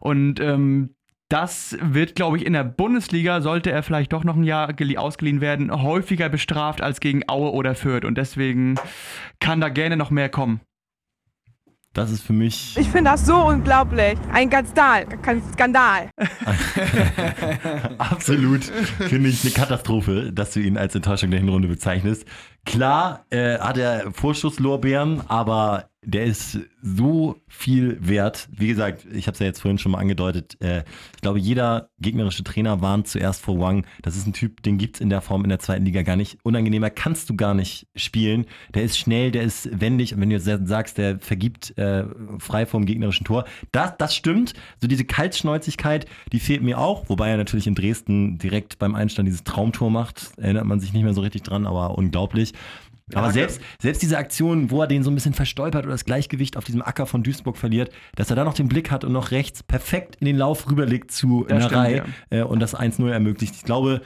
Und ähm, das wird, glaube ich, in der Bundesliga, sollte er vielleicht doch noch ein Jahr gelie- ausgeliehen werden, häufiger bestraft als gegen Aue oder Fürth. Und deswegen kann da gerne noch mehr kommen. Das ist für mich Ich finde das so unglaublich. Ein Skandal. Kein Skandal. absolut, finde ich, eine Katastrophe, dass du ihn als Enttäuschung der Hinrunde bezeichnest. Klar äh, hat er Vorschusslorbeeren, aber der ist so viel wert. Wie gesagt, ich habe es ja jetzt vorhin schon mal angedeutet. Äh, ich glaube, jeder gegnerische Trainer warnt zuerst vor Wang. Das ist ein Typ, den gibt es in der Form in der zweiten Liga gar nicht. Unangenehmer kannst du gar nicht spielen. Der ist schnell, der ist wendig. Und wenn du jetzt sagst, der vergibt äh, frei vom gegnerischen Tor, das, das stimmt. So diese Kaltschnäuzigkeit, die fehlt mir auch. Wobei er natürlich in Dresden direkt beim Einstand dieses Traumtor macht. Erinnert man sich nicht mehr so richtig dran, aber unglaublich. Aber selbst, selbst diese Aktion, wo er den so ein bisschen verstolpert oder das Gleichgewicht auf diesem Acker von Duisburg verliert, dass er da noch den Blick hat und noch rechts perfekt in den Lauf rüberlegt zu Narei stimmt, äh, und das 1-0 ermöglicht. Ich glaube,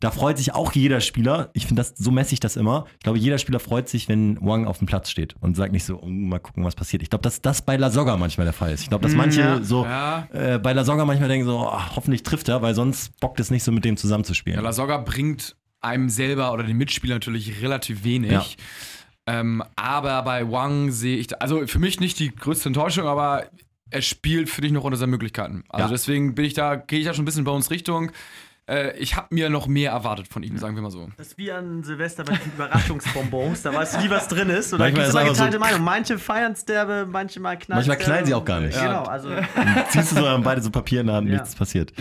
da freut sich auch jeder Spieler. Ich finde das, so messe ich das immer. Ich glaube, jeder Spieler freut sich, wenn Wang auf dem Platz steht und sagt nicht so, oh, mal gucken, was passiert. Ich glaube, dass das bei La Soga manchmal der Fall ist. Ich glaube, dass manche ja. so Ja. äh, bei La Soga manchmal denken so, ach, hoffentlich trifft er, weil sonst bockt es nicht so mit dem zusammenzuspielen. Ja, Lasogga bringt einem selber oder den Mitspielern natürlich relativ wenig. Ja. Ähm, aber bei Wang sehe ich, da- also für mich nicht die größte Enttäuschung, aber er spielt für dich noch unter seinen Möglichkeiten. Also Ja. deswegen bin ich da, gehe ich da schon ein bisschen bei uns Richtung. Äh, ich habe mir noch mehr erwartet von ihm, sagen wir mal so. Das ist wie an Silvester bei diesen Überraschungsbonbons. Da weißt du nie, was drin ist. Und da Manchmal gibt es immer einfach so- geteilte Meinung. Manche feiern Sterbe, manche mal knallen Manchmal knallen sie auch gar nicht. Genau, also Ziehst du so haben beide so Papier in der Hand, Ja. nichts passiert.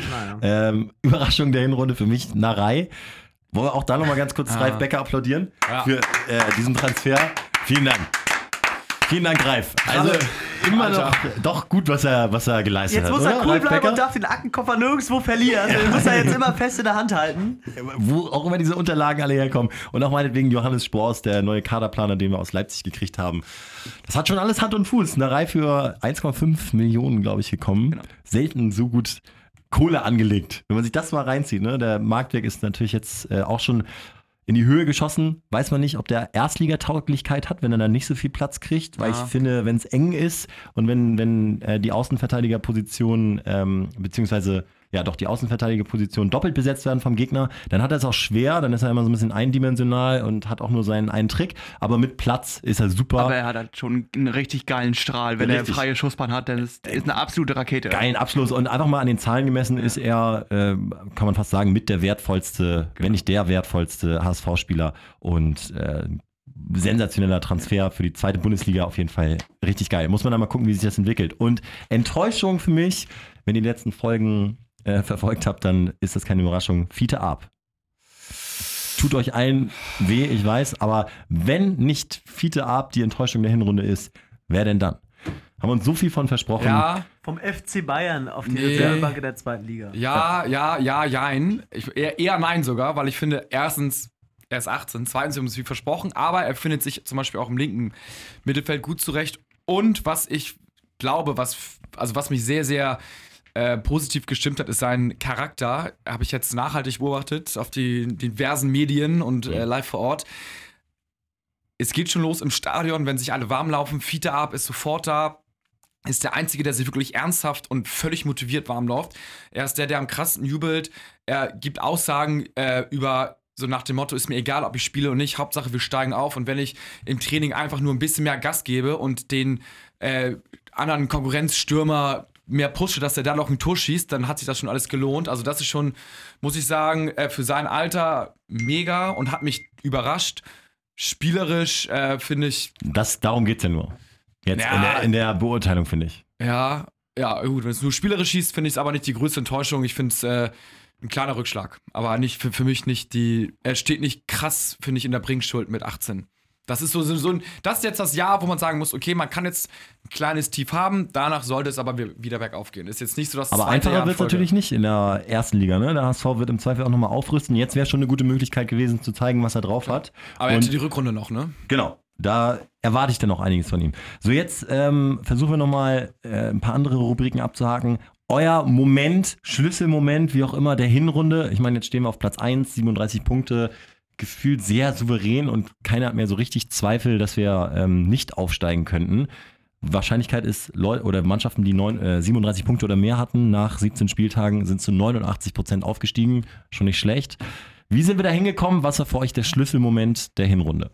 naja. Ähm, Überraschung der Hinrunde für mich, Narei. Wollen wir auch da nochmal ganz kurz Ah. Ralf Becker applaudieren Ja. für äh, diesen Transfer. Vielen Dank. Vielen Dank, Ralf. Also immer Alter. noch doch gut, was er, was er geleistet Jetzt hat. muss er oder? cool Ralf bleiben Becker? und darf den Aktenkoffer nirgendwo verlieren. Den muss er jetzt immer fest in der Hand halten. Wo auch immer diese Unterlagen alle herkommen. Und auch meinetwegen Johannes Spors, der neue Kaderplaner, den wir aus Leipzig gekriegt haben. Das hat schon alles Hand und Fuß. Eine Reihe für 1,5 Millionen, glaube ich, gekommen. Genau. Selten so gut Kohle angelegt. Wenn man sich das mal reinzieht, ne? der Marktwert ist natürlich jetzt äh, auch schon in die Höhe geschossen. Weiß man nicht, ob der Erstligatauglichkeit hat, wenn er dann nicht so viel Platz kriegt, weil Ja. ich finde, wenn es eng ist und wenn, wenn äh, die Außenverteidigerposition, ähm, beziehungsweise ja doch die Außenverteidigerposition doppelt besetzt werden vom Gegner, dann hat er es auch schwer, dann ist er immer so ein bisschen eindimensional und hat auch nur seinen einen Trick, aber mit Platz ist er super. Aber er hat halt schon einen richtig geilen Strahl. Wenn Richtig. er freie Schussbahn hat, dann ist, ist eine absolute Rakete. geilen Abschluss und einfach mal an den Zahlen gemessen ist er, äh, kann man fast sagen, mit der wertvollste, wenn nicht der wertvollste HSV-Spieler und äh, sensationeller Transfer für die zweite Bundesliga auf jeden Fall richtig geil. Muss man da mal gucken, wie sich das entwickelt. Und Enttäuschung für mich, wenn die letzten Folgen äh, verfolgt habt, dann ist das keine Überraschung. Fiete ab. Tut euch allen weh, ich weiß, aber wenn nicht Fiete ab die Enttäuschung der Hinrunde ist, wer denn dann? Haben wir uns so viel von versprochen. Ja, Vom FC Bayern auf die Nee. Reservebank der zweiten Liga. ja, ja, ja, jein. Ich, eher, eher nein sogar, weil ich finde, erstens, er ist 18, zweitens, wir haben es wie versprochen, aber er findet sich zum Beispiel auch im linken Mittelfeld gut zurecht. Und was ich glaube, was, also was mich sehr, sehr äh, positiv gestimmt hat, ist sein Charakter. Habe ich jetzt nachhaltig beobachtet auf die diversen Medien und äh, live vor Ort. Es geht schon los im Stadion, wenn sich alle warm laufen. Fiete Ab ist sofort da. Ist der Einzige, der sich wirklich ernsthaft und völlig motiviert warm läuft. Er ist der, der am krassesten jubelt. Er gibt Aussagen äh, über so nach dem Motto, ist mir egal, ob ich spiele oder nicht, Hauptsache wir steigen auf. Und wenn ich im Training einfach nur ein bisschen mehr Gas gebe und den äh, anderen Konkurrenzstürmer mehr pushe, dass er da noch ein Tor schießt, dann hat sich das schon alles gelohnt. Also das ist schon, muss ich sagen, äh, für sein Alter mega und hat mich überrascht. Spielerisch äh, finde ich, Das, darum geht's ja nur. Jetzt Ja. in, der, in der Beurteilung, finde ich. ja, ja, gut, wenn es nur spielerisch schießt, finde ich es aber nicht die größte Enttäuschung. Ich finde es äh, ein kleiner Rückschlag. Aber nicht für, für mich nicht die. Er steht nicht krass, finde ich, in der Bringschuld mit 18. Das ist so, so, so ein. Das ist jetzt das Jahr, wo man sagen muss, okay, man kann jetzt ein kleines Tief haben, danach sollte es aber wieder bergauf gehen. Ist jetzt nicht so, dass Aber einfacher in wird es natürlich nicht in der ersten Liga. Ne? Der HSV wird im Zweifel auch nochmal aufrüsten. Jetzt wäre schon eine gute Möglichkeit gewesen, zu zeigen, was er drauf hat. Aber er hatte die Rückrunde noch, ne? Genau. Da erwarte ich dann noch einiges von ihm. So, jetzt ähm, versuchen wir nochmal äh, ein paar andere Rubriken abzuhaken. Euer Moment, Schlüsselmoment, wie auch immer, der Hinrunde. Ich meine, jetzt stehen wir auf Platz 1, 37 Punkte, gefühlt sehr souverän und keiner hat mehr so richtig Zweifel, dass wir ähm, nicht aufsteigen könnten. Wahrscheinlichkeit ist, Leu oder Mannschaften, die neun, äh, 37 Punkte oder mehr hatten nach 17 Spieltagen, sind zu 89 Prozent aufgestiegen. Schon nicht schlecht. Wie sind wir da hingekommen? Was war für euch der Schlüsselmoment der Hinrunde?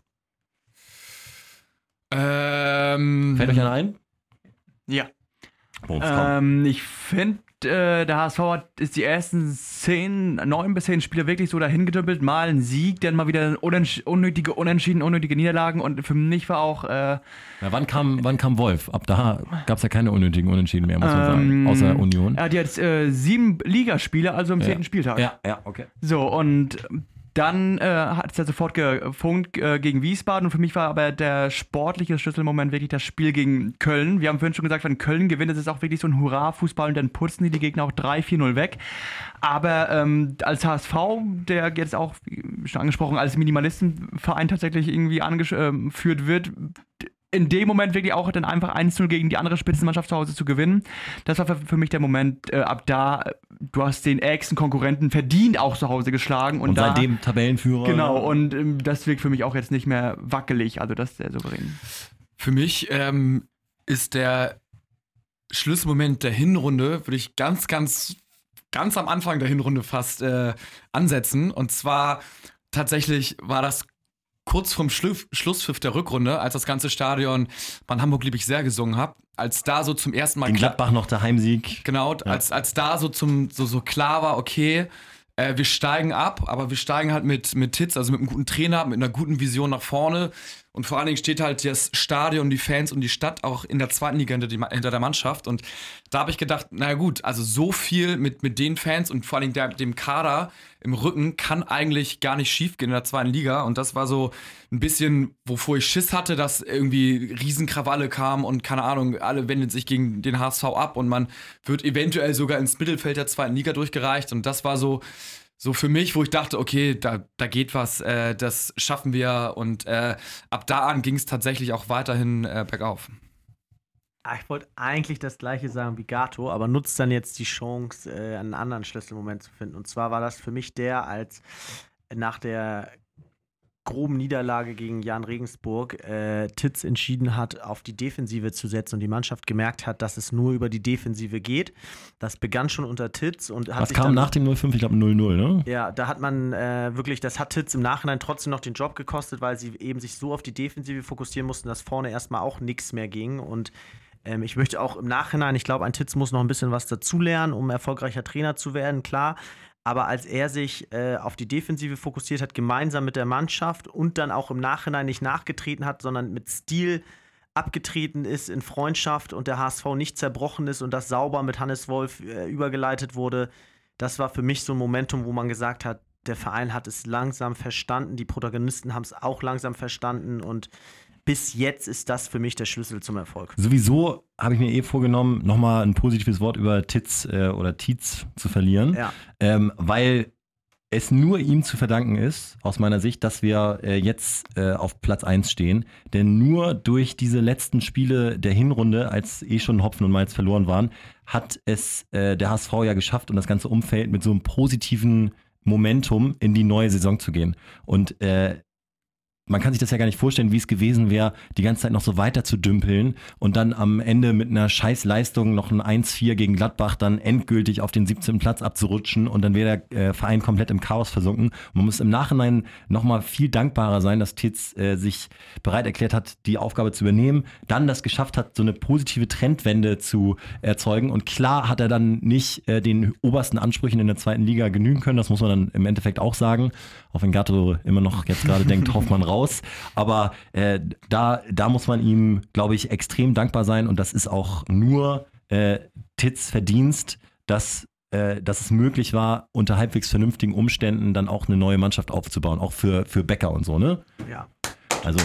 Ähm, Fällt euch einer ein? Ja. Ähm, ich finde, äh, der HSV hat, ist die ersten zehn, neun bis zehn Spiele wirklich so dahin gedümpelt. Mal ein Sieg, dann mal wieder unentsch unnötige Unentschieden, unnötige Niederlagen. Und für mich war auch äh, Ja, wann, kam, wann kam Wolf? Ab da gab es ja keine unnötigen Unentschieden mehr, muss man Ähm, sagen. Außer Union. er hat jetzt äh, sieben Ligaspiele, also im zehnten Spieltag. Ja, ja, okay. So, und dann äh, hat es ja sofort gefunkt äh, gegen Wiesbaden und für mich war aber der sportliche Schlüsselmoment wirklich das Spiel gegen Köln. Wir haben vorhin schon gesagt, wenn Köln gewinnt, ist es auch wirklich so ein Hurra-Fußball und dann putzen die die Gegner auch 3-4-0 weg. Aber ähm, als HSV, der jetzt auch, wie schon angesprochen, als Minimalistenverein tatsächlich irgendwie angeführt wird, in dem Moment wirklich auch dann einfach 1-0 gegen die andere Spitzenmannschaft zu Hause zu gewinnen. Das war für, für mich der Moment, äh, ab da, du hast den ärgsten Konkurrenten verdient auch zu Hause geschlagen. Und, Und, da, seitdem Tabellenführer. Genau, und ähm, das wirkt für mich auch jetzt nicht mehr wackelig, also das ist sehr souverän. Für mich ähm, ist der Schlüsselmoment der Hinrunde, würde ich ganz, ganz, ganz am Anfang der Hinrunde fast äh, ansetzen. Und zwar tatsächlich war das kurz vorm Schluff, Schlusspfiff der Rückrunde, als das ganze Stadion von Hamburg lieb ich sehr gesungen hat, als da so zum ersten Mal in Gladbach noch der Heimsieg. Genau, als, als da so zum so, so klar war, okay, äh, wir steigen ab, aber wir steigen halt mit, mit Tits, also mit einem guten Trainer, mit einer guten Vision nach vorne. Und vor allen Dingen steht halt das Stadion, die Fans und die Stadt auch in der zweiten Liga hinter, die, hinter der Mannschaft. Und da habe ich gedacht, naja gut, also so viel mit, mit den Fans und vor allen Dingen dem Kader im Rücken kann eigentlich gar nicht schief gehen in der zweiten Liga. Und das war so ein bisschen, wovor ich Schiss hatte, dass irgendwie Riesenkrawalle kamen und keine Ahnung, alle wenden sich gegen den HSV ab und man wird eventuell sogar ins Mittelfeld der zweiten Liga durchgereicht. Und das war so, so für mich, wo ich dachte, okay, da, da geht was, äh, das schaffen wir. Und äh, ab da an ging es tatsächlich auch weiterhin äh, bergauf. Ah, Ich wollte eigentlich das gleiche sagen wie Gato, aber nutzt dann jetzt die Chance, äh, einen anderen Schlüsselmoment zu finden. Und zwar war das für mich der, als nach der groben Niederlage gegen Jan Regensburg äh, Titz entschieden hat, auf die Defensive zu setzen und die Mannschaft gemerkt hat, dass es nur über die Defensive geht. Das begann schon unter Titz und hat Was sich kam dann nach dem 0-5? Ich glaube 0-0, ne? ja, da hat man äh, wirklich, das hat Titz im Nachhinein trotzdem noch den Job gekostet, weil sie eben sich so auf die Defensive fokussieren mussten, dass vorne erstmal auch nichts mehr ging. Und ähm, ich möchte auch im Nachhinein, ich glaube, ein Titz muss noch ein bisschen was dazulernen, um erfolgreicher Trainer zu werden, klar. Aber als er sich äh, auf die Defensive fokussiert hat, gemeinsam mit der Mannschaft und dann auch im Nachhinein nicht nachgetreten hat, sondern mit Stil abgetreten ist in Freundschaft und der HSV nicht zerbrochen ist und das sauber mit Hannes Wolf äh, übergeleitet wurde, das war für mich so ein Momentum, wo man gesagt hat, der Verein hat es langsam verstanden, die Protagonisten haben es auch langsam verstanden und bis jetzt ist das für mich der Schlüssel zum Erfolg. Sowieso habe ich mir eh vorgenommen, nochmal ein positives Wort über Titz äh, oder Tietz zu verlieren. Ja. Ähm, weil es nur ihm zu verdanken ist, aus meiner Sicht, dass wir äh, jetzt äh, auf Platz 1 stehen. Denn nur durch diese letzten Spiele der Hinrunde, als eh schon Hopfen und Malz verloren waren, hat es äh, der HSV ja geschafft und das ganze Umfeld mit so einem positiven Momentum in die neue Saison zu gehen. Und äh, man kann sich das ja gar nicht vorstellen, wie es gewesen wäre, die ganze Zeit noch so weiter zu dümpeln und dann am Ende mit einer Scheißleistung noch ein 1-4 gegen Gladbach dann endgültig auf den 17. Platz abzurutschen und dann wäre der äh, Verein komplett im Chaos versunken. Und man muss im Nachhinein nochmal viel dankbarer sein, dass Titz äh, sich bereit erklärt hat, die Aufgabe zu übernehmen, dann das geschafft hat, so eine positive Trendwende zu erzeugen. Und klar hat er dann nicht äh, den obersten Ansprüchen in der zweiten Liga genügen können, das muss man dann im Endeffekt auch sagen. Auch wenn Gatto immer noch jetzt gerade denkt, Hoffmann raus. Aber äh, da, da muss man ihm, glaube ich, extrem dankbar sein. Und das ist auch nur äh, Tits Verdienst, dass, äh, dass es möglich war, unter halbwegs vernünftigen Umständen dann auch eine neue Mannschaft aufzubauen. Auch für, für Becker und so, ne? Ja. Also,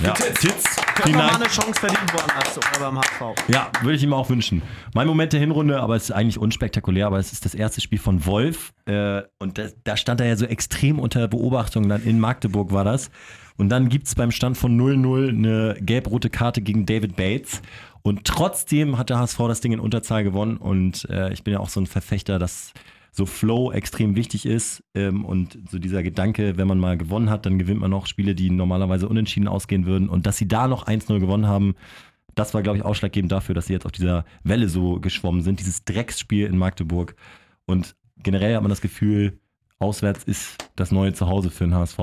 ja. Könnte vielen man mal eine Chance verdienen woanders oder beim HV. Ja, würde ich ihm auch wünschen. Mein Moment der Hinrunde, aber es ist eigentlich unspektakulär, aber es ist das erste Spiel von Wolf. Äh, und da, da stand er ja so extrem unter Beobachtung. Dann in Magdeburg war das. Und dann gibt es beim Stand von 0-0 eine gelb-rote Karte gegen David Bates. Und trotzdem hat der HSV das Ding in Unterzahl gewonnen. Und äh, ich bin ja auch so ein Verfechter, dass so Flow extrem wichtig ist. Ähm, und so dieser Gedanke, wenn man mal gewonnen hat, dann gewinnt man noch Spiele, die normalerweise unentschieden ausgehen würden. Und dass sie da noch 1-0 gewonnen haben, das war, glaube ich, ausschlaggebend dafür, dass sie jetzt auf dieser Welle so geschwommen sind. Dieses Drecksspiel in Magdeburg. Und generell hat man das Gefühl, auswärts ist das neue Zuhause für den HSV.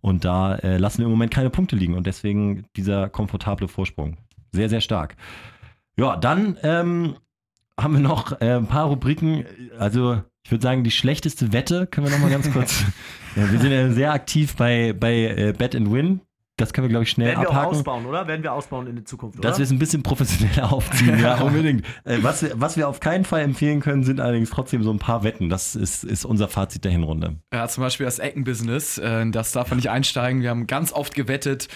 Und da äh, lassen wir im Moment keine Punkte liegen. Und deswegen dieser komfortable Vorsprung. Sehr, sehr stark. Ja, dann ähm, haben wir noch äh, ein paar Rubriken. Also, ich würde sagen, die schlechteste Wette können wir noch mal ganz kurz. ja, wir sind ja sehr aktiv bei, bei äh, Bet and Win. Das können wir, glaube ich, schnell Werden wir auch abhaken. ausbauen, oder? Werden wir ausbauen in der Zukunft? Dass wir es ein bisschen professioneller aufziehen, ja, unbedingt. Äh, was, wir, was wir auf keinen Fall empfehlen können, sind allerdings trotzdem so ein paar Wetten. Das ist, ist unser Fazit der Hinrunde. Ja, zum Beispiel das Eckenbusiness, äh, das darf man nicht einsteigen. Wir haben ganz oft gewettet,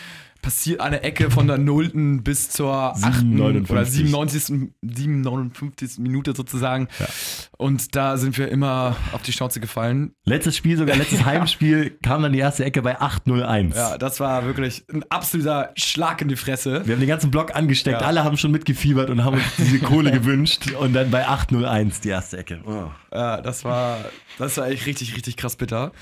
passiert eine Ecke von der 0. bis zur 8. 57. oder 97. 57. Minute sozusagen. Und da sind wir immer auf die Schnauze gefallen. Letztes Spiel, sogar letztes Heimspiel, kam dann die erste Ecke bei 8-0-1. Ja, das war wirklich ein absoluter Schlag in die Fresse. Wir haben den ganzen Block angesteckt, Ja. alle haben schon mitgefiebert und haben uns diese Kohle gewünscht. Und dann bei 8-0-1 die erste Ecke. Oh. Ja, das war, das war echt richtig, richtig krass bitter.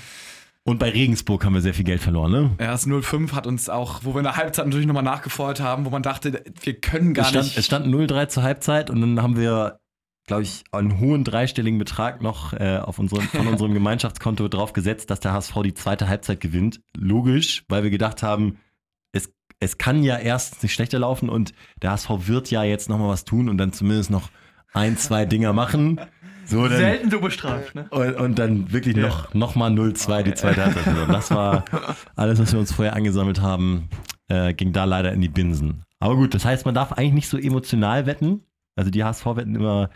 Und bei Regensburg haben wir sehr viel Geld verloren, ne? Ja, das 0-5 hat uns auch, wo wir in der Halbzeit natürlich nochmal nachgefeuert haben, wo man dachte, wir können gar es stand, nicht. Es stand 0-3 zur Halbzeit und dann haben wir, glaube ich, einen hohen dreistelligen Betrag noch äh, auf unserem, von unserem Gemeinschaftskonto drauf gesetzt, dass der HSV die zweite Halbzeit gewinnt. Logisch, weil wir gedacht haben, es, es kann ja erst nicht schlechter laufen und der HSV wird ja jetzt nochmal was tun und dann zumindest noch ein, zwei Dinger machen. So, dann, Selten so bestraft, ne? und, und dann wirklich noch, noch mal 0-2 die zweite Halbzeit. verloren. Das war alles, was wir uns vorher angesammelt haben, äh, ging da leider in die Binsen. Aber gut, das heißt, man darf eigentlich nicht so emotional wetten. Also die HSV-Wetten immer,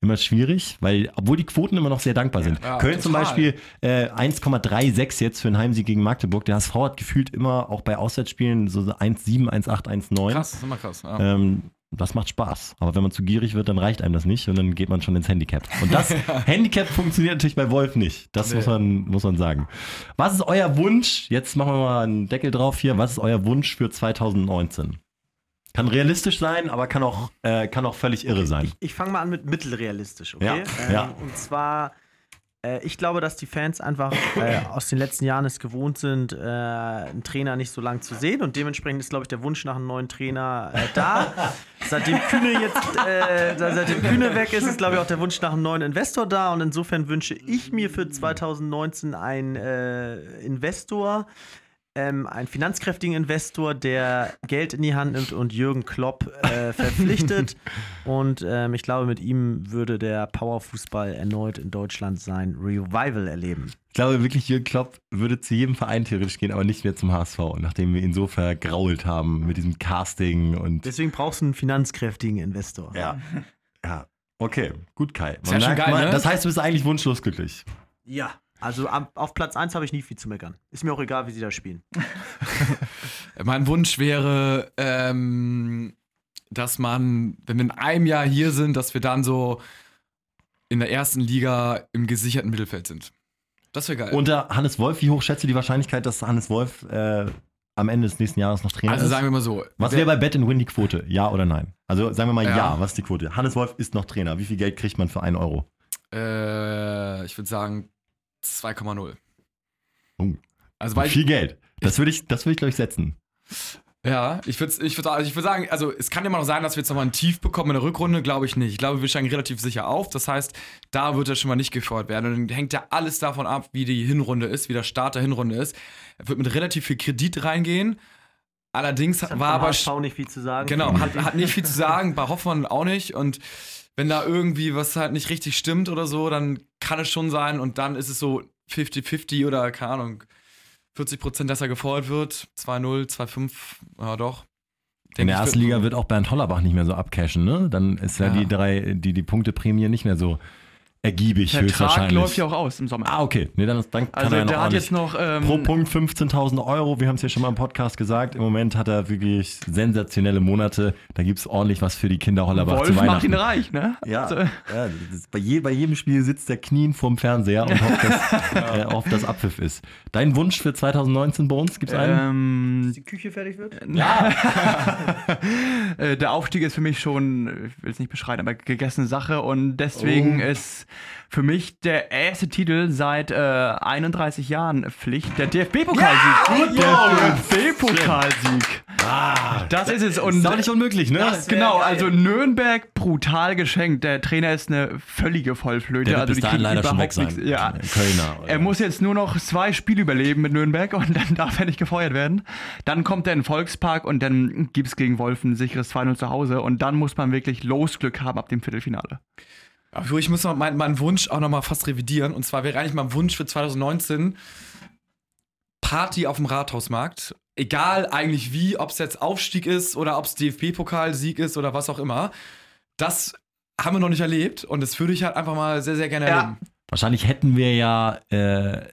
immer schwierig, weil, obwohl die Quoten immer noch sehr dankbar sind. Ja, Köln zum total. Beispiel äh, 1,36 jetzt für einen Heimsieg gegen Magdeburg. Der HSV hat gefühlt immer auch bei Auswärtsspielen so 1,7, 1,8, 1,9. krass, das ist immer krass. Ja. Ähm, das macht Spaß. Aber wenn man zu gierig wird, dann reicht einem das nicht und dann geht man schon ins Handicap. Und das Handicap funktioniert natürlich bei Wolf nicht. Das Nee. muss, man, muss man sagen. Was ist euer Wunsch? Jetzt machen wir mal einen Deckel drauf hier. Was ist euer Wunsch für 2019? Kann realistisch sein, aber kann auch, äh, kann auch völlig irre sein. Ich, ich fange mal an mit mittelrealistisch, okay? Ja, ähm, ja. Und zwar, äh, ich glaube, dass die Fans einfach äh, aus den letzten Jahren es gewohnt sind, äh, einen Trainer nicht so lang zu sehen. Und dementsprechend ist, glaube ich, der Wunsch nach einem neuen Trainer äh, da. seitdem Kühne jetzt, äh, seit- seitdem Kühne weg ist, ist, glaube ich, auch der Wunsch nach einem neuen Investor da. Und insofern wünsche ich mir für 2019 einen äh, Investor. Ähm, einen finanzkräftigen Investor, der Geld in die Hand nimmt und Jürgen Klopp äh, verpflichtet. und ähm, ich glaube, mit ihm würde der Powerfußball erneut in Deutschland sein Revival erleben. Ich glaube wirklich, Jürgen Klopp würde zu jedem Verein theoretisch gehen, aber nicht mehr zum HSV, nachdem wir ihn so vergrault haben mit diesem Casting und. Deswegen brauchst du einen finanzkräftigen Investor. Ja. Ja. Okay, gut, Kai. Ist ja schon geil, ne? Das heißt, du bist eigentlich wunschlos glücklich. Ja. Also am, auf Platz 1 habe ich nie viel zu meckern. Ist mir auch egal, wie sie da spielen. Mein Wunsch wäre, ähm, dass man, wenn wir in einem Jahr hier sind, dass wir dann so in der ersten Liga im gesicherten Mittelfeld sind. Das wäre geil. Unter Hannes Wolf, wie hoch schätzt du die Wahrscheinlichkeit, dass Hannes Wolf äh, am Ende des nächsten Jahres noch Trainer also ist? sagen wir mal so. was wäre bei Bet and Win die Quote? Ja oder nein? Also sagen wir mal ja. Ja. was ist die Quote? Hannes Wolf ist noch Trainer. Wie viel Geld kriegt man für einen Euro? Äh, ich würde sagen 2,0. Oh. Also weil viel Geld. Das würde ich, das würde ich glaube ich setzen. Ja, ich würde ich würd, also ich würd sagen, also es kann immer noch sein, dass wir jetzt nochmal ein Tief bekommen in der Rückrunde, glaube ich nicht. Ich glaube, wir steigen relativ sicher auf. Das heißt, da wird er schon mal nicht gefeuert werden. Und dann hängt ja alles davon ab, wie die Hinrunde ist, wie der Start der Hinrunde ist. Er wird mit relativ viel Kredit reingehen. Allerdings Hat war aber. HSV nicht viel zu sagen. Genau, hat, hat nicht viel zu sagen, bei Hoffmann auch nicht. Und wenn da irgendwie was halt nicht richtig stimmt oder so, dann kann es schon sein und dann ist es so 50-50 oder keine Ahnung, 40 Prozent, dass er gefeuert wird. 2-0, 2-5, ja doch. In der ersten wird- Liga wird auch Bernd Hollerbach nicht mehr so abcashen, ne? Dann ist ja, Ja. die drei, die, die Punkteprämie nicht mehr so ergiebig Der Vertrag höchstwahrscheinlich. läuft ja auch aus im Sommer. Ah, okay. Nee, dann, dann kann also er ja noch der hat jetzt noch ähm, Pro Punkt 15.000 Euro. Wir haben es ja schon mal im Podcast gesagt. Im Moment hat er wirklich sensationelle Monate. Da gibt es ordentlich was für die Kinder Hollerbach Wolf zu macht Weihnachten. ihn reich, ne? Ja, Also, ja bei, je, bei jedem Spiel sitzt der Knien vorm Fernseher und hofft, dass, äh, hofft, dass Abpfiff ist. Dein Wunsch für 2019 bei uns? Gibt es einen? ähm, Dass die Küche fertig wird? Äh, der Aufstieg ist für mich schon, ich will es nicht beschreien, aber gegessene Sache und deswegen Oh. ist für mich der erste Titel seit äh, 31 Jahren Pflicht, der DFB-Pokalsieg. der DFB-Pokalsieg. ah, Das ist es und ist doch nicht unmöglich, ne? Das- Genau, geil. also Nürnberg brutal geschenkt. Der Trainer ist eine völlige Vollflöte. der wird also bis dahin kriegen leider schon weg nichts- Ja. Kölner. oder? Er muss jetzt nur noch zwei Spiele überleben mit Nürnberg und dann darf er nicht gefeuert werden. Dann kommt er in den Volkspark und dann gibt es gegen Wolf ein sicheres 2-0 zu Hause und dann muss man wirklich Losglück haben ab dem Viertelfinale. Aber ich muss noch meinen mein Wunsch auch noch mal fast revidieren. Und zwar wäre eigentlich mein Wunsch für 2019 Party auf dem Rathausmarkt. Egal eigentlich wie, ob es jetzt Aufstieg ist oder ob es DFB-Pokalsieg ist oder was auch immer. Das haben wir noch nicht erlebt und das würde ich halt einfach mal sehr, sehr gerne Ja. erleben. Wahrscheinlich hätten wir ja, äh,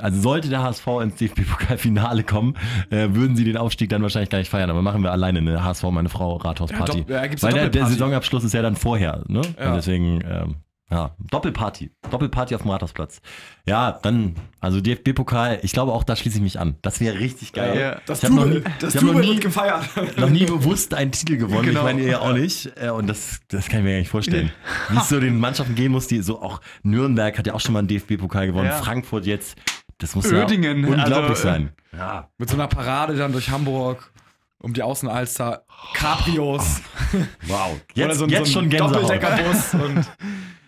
also sollte der HSV ins DFB-Pokalfinale kommen, äh, würden sie den Aufstieg dann wahrscheinlich gar nicht feiern. Aber machen wir alleine eine HSV, meine Frau, Rathausparty. Ja, Weil der, der. Saisonabschluss ist ja dann vorher, ne? Ja. Und deswegen, ähm, ja, Doppelparty. Doppelparty auf dem Rathausplatz. Ja, dann, also DFB-Pokal, ich glaube auch, da schließe ich mich an. Das wäre richtig geil. Ja. Das Ich hab noch nie- das ich hab noch nie- gefeiert. noch nie bewusst einen Titel gewonnen. Genau. Ich meine, ihr ja auch nicht. Äh, Und das, das kann ich mir gar nicht vorstellen. Wie es so den Mannschaften gehen muss, die so auch Nürnberg hat ja auch schon mal einen DFB-Pokal gewonnen. Ja. Frankfurt jetzt. Das muss Oerdingen, ja unglaublich also, sein. Ja. Mit so einer Parade dann durch Hamburg um die Außenalster. Cabrios. Wow. Oder Jetzt, so, ein- jetzt so ein schon Gänsehaut. Doppeldeckerbus. Und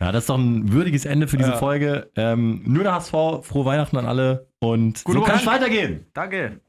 Ja, das ist doch ein würdiges Ende für diese Ja. Folge. Ähm, nur der HSV, frohe Weihnachten an alle und Gute so kann es weitergehen. Danke.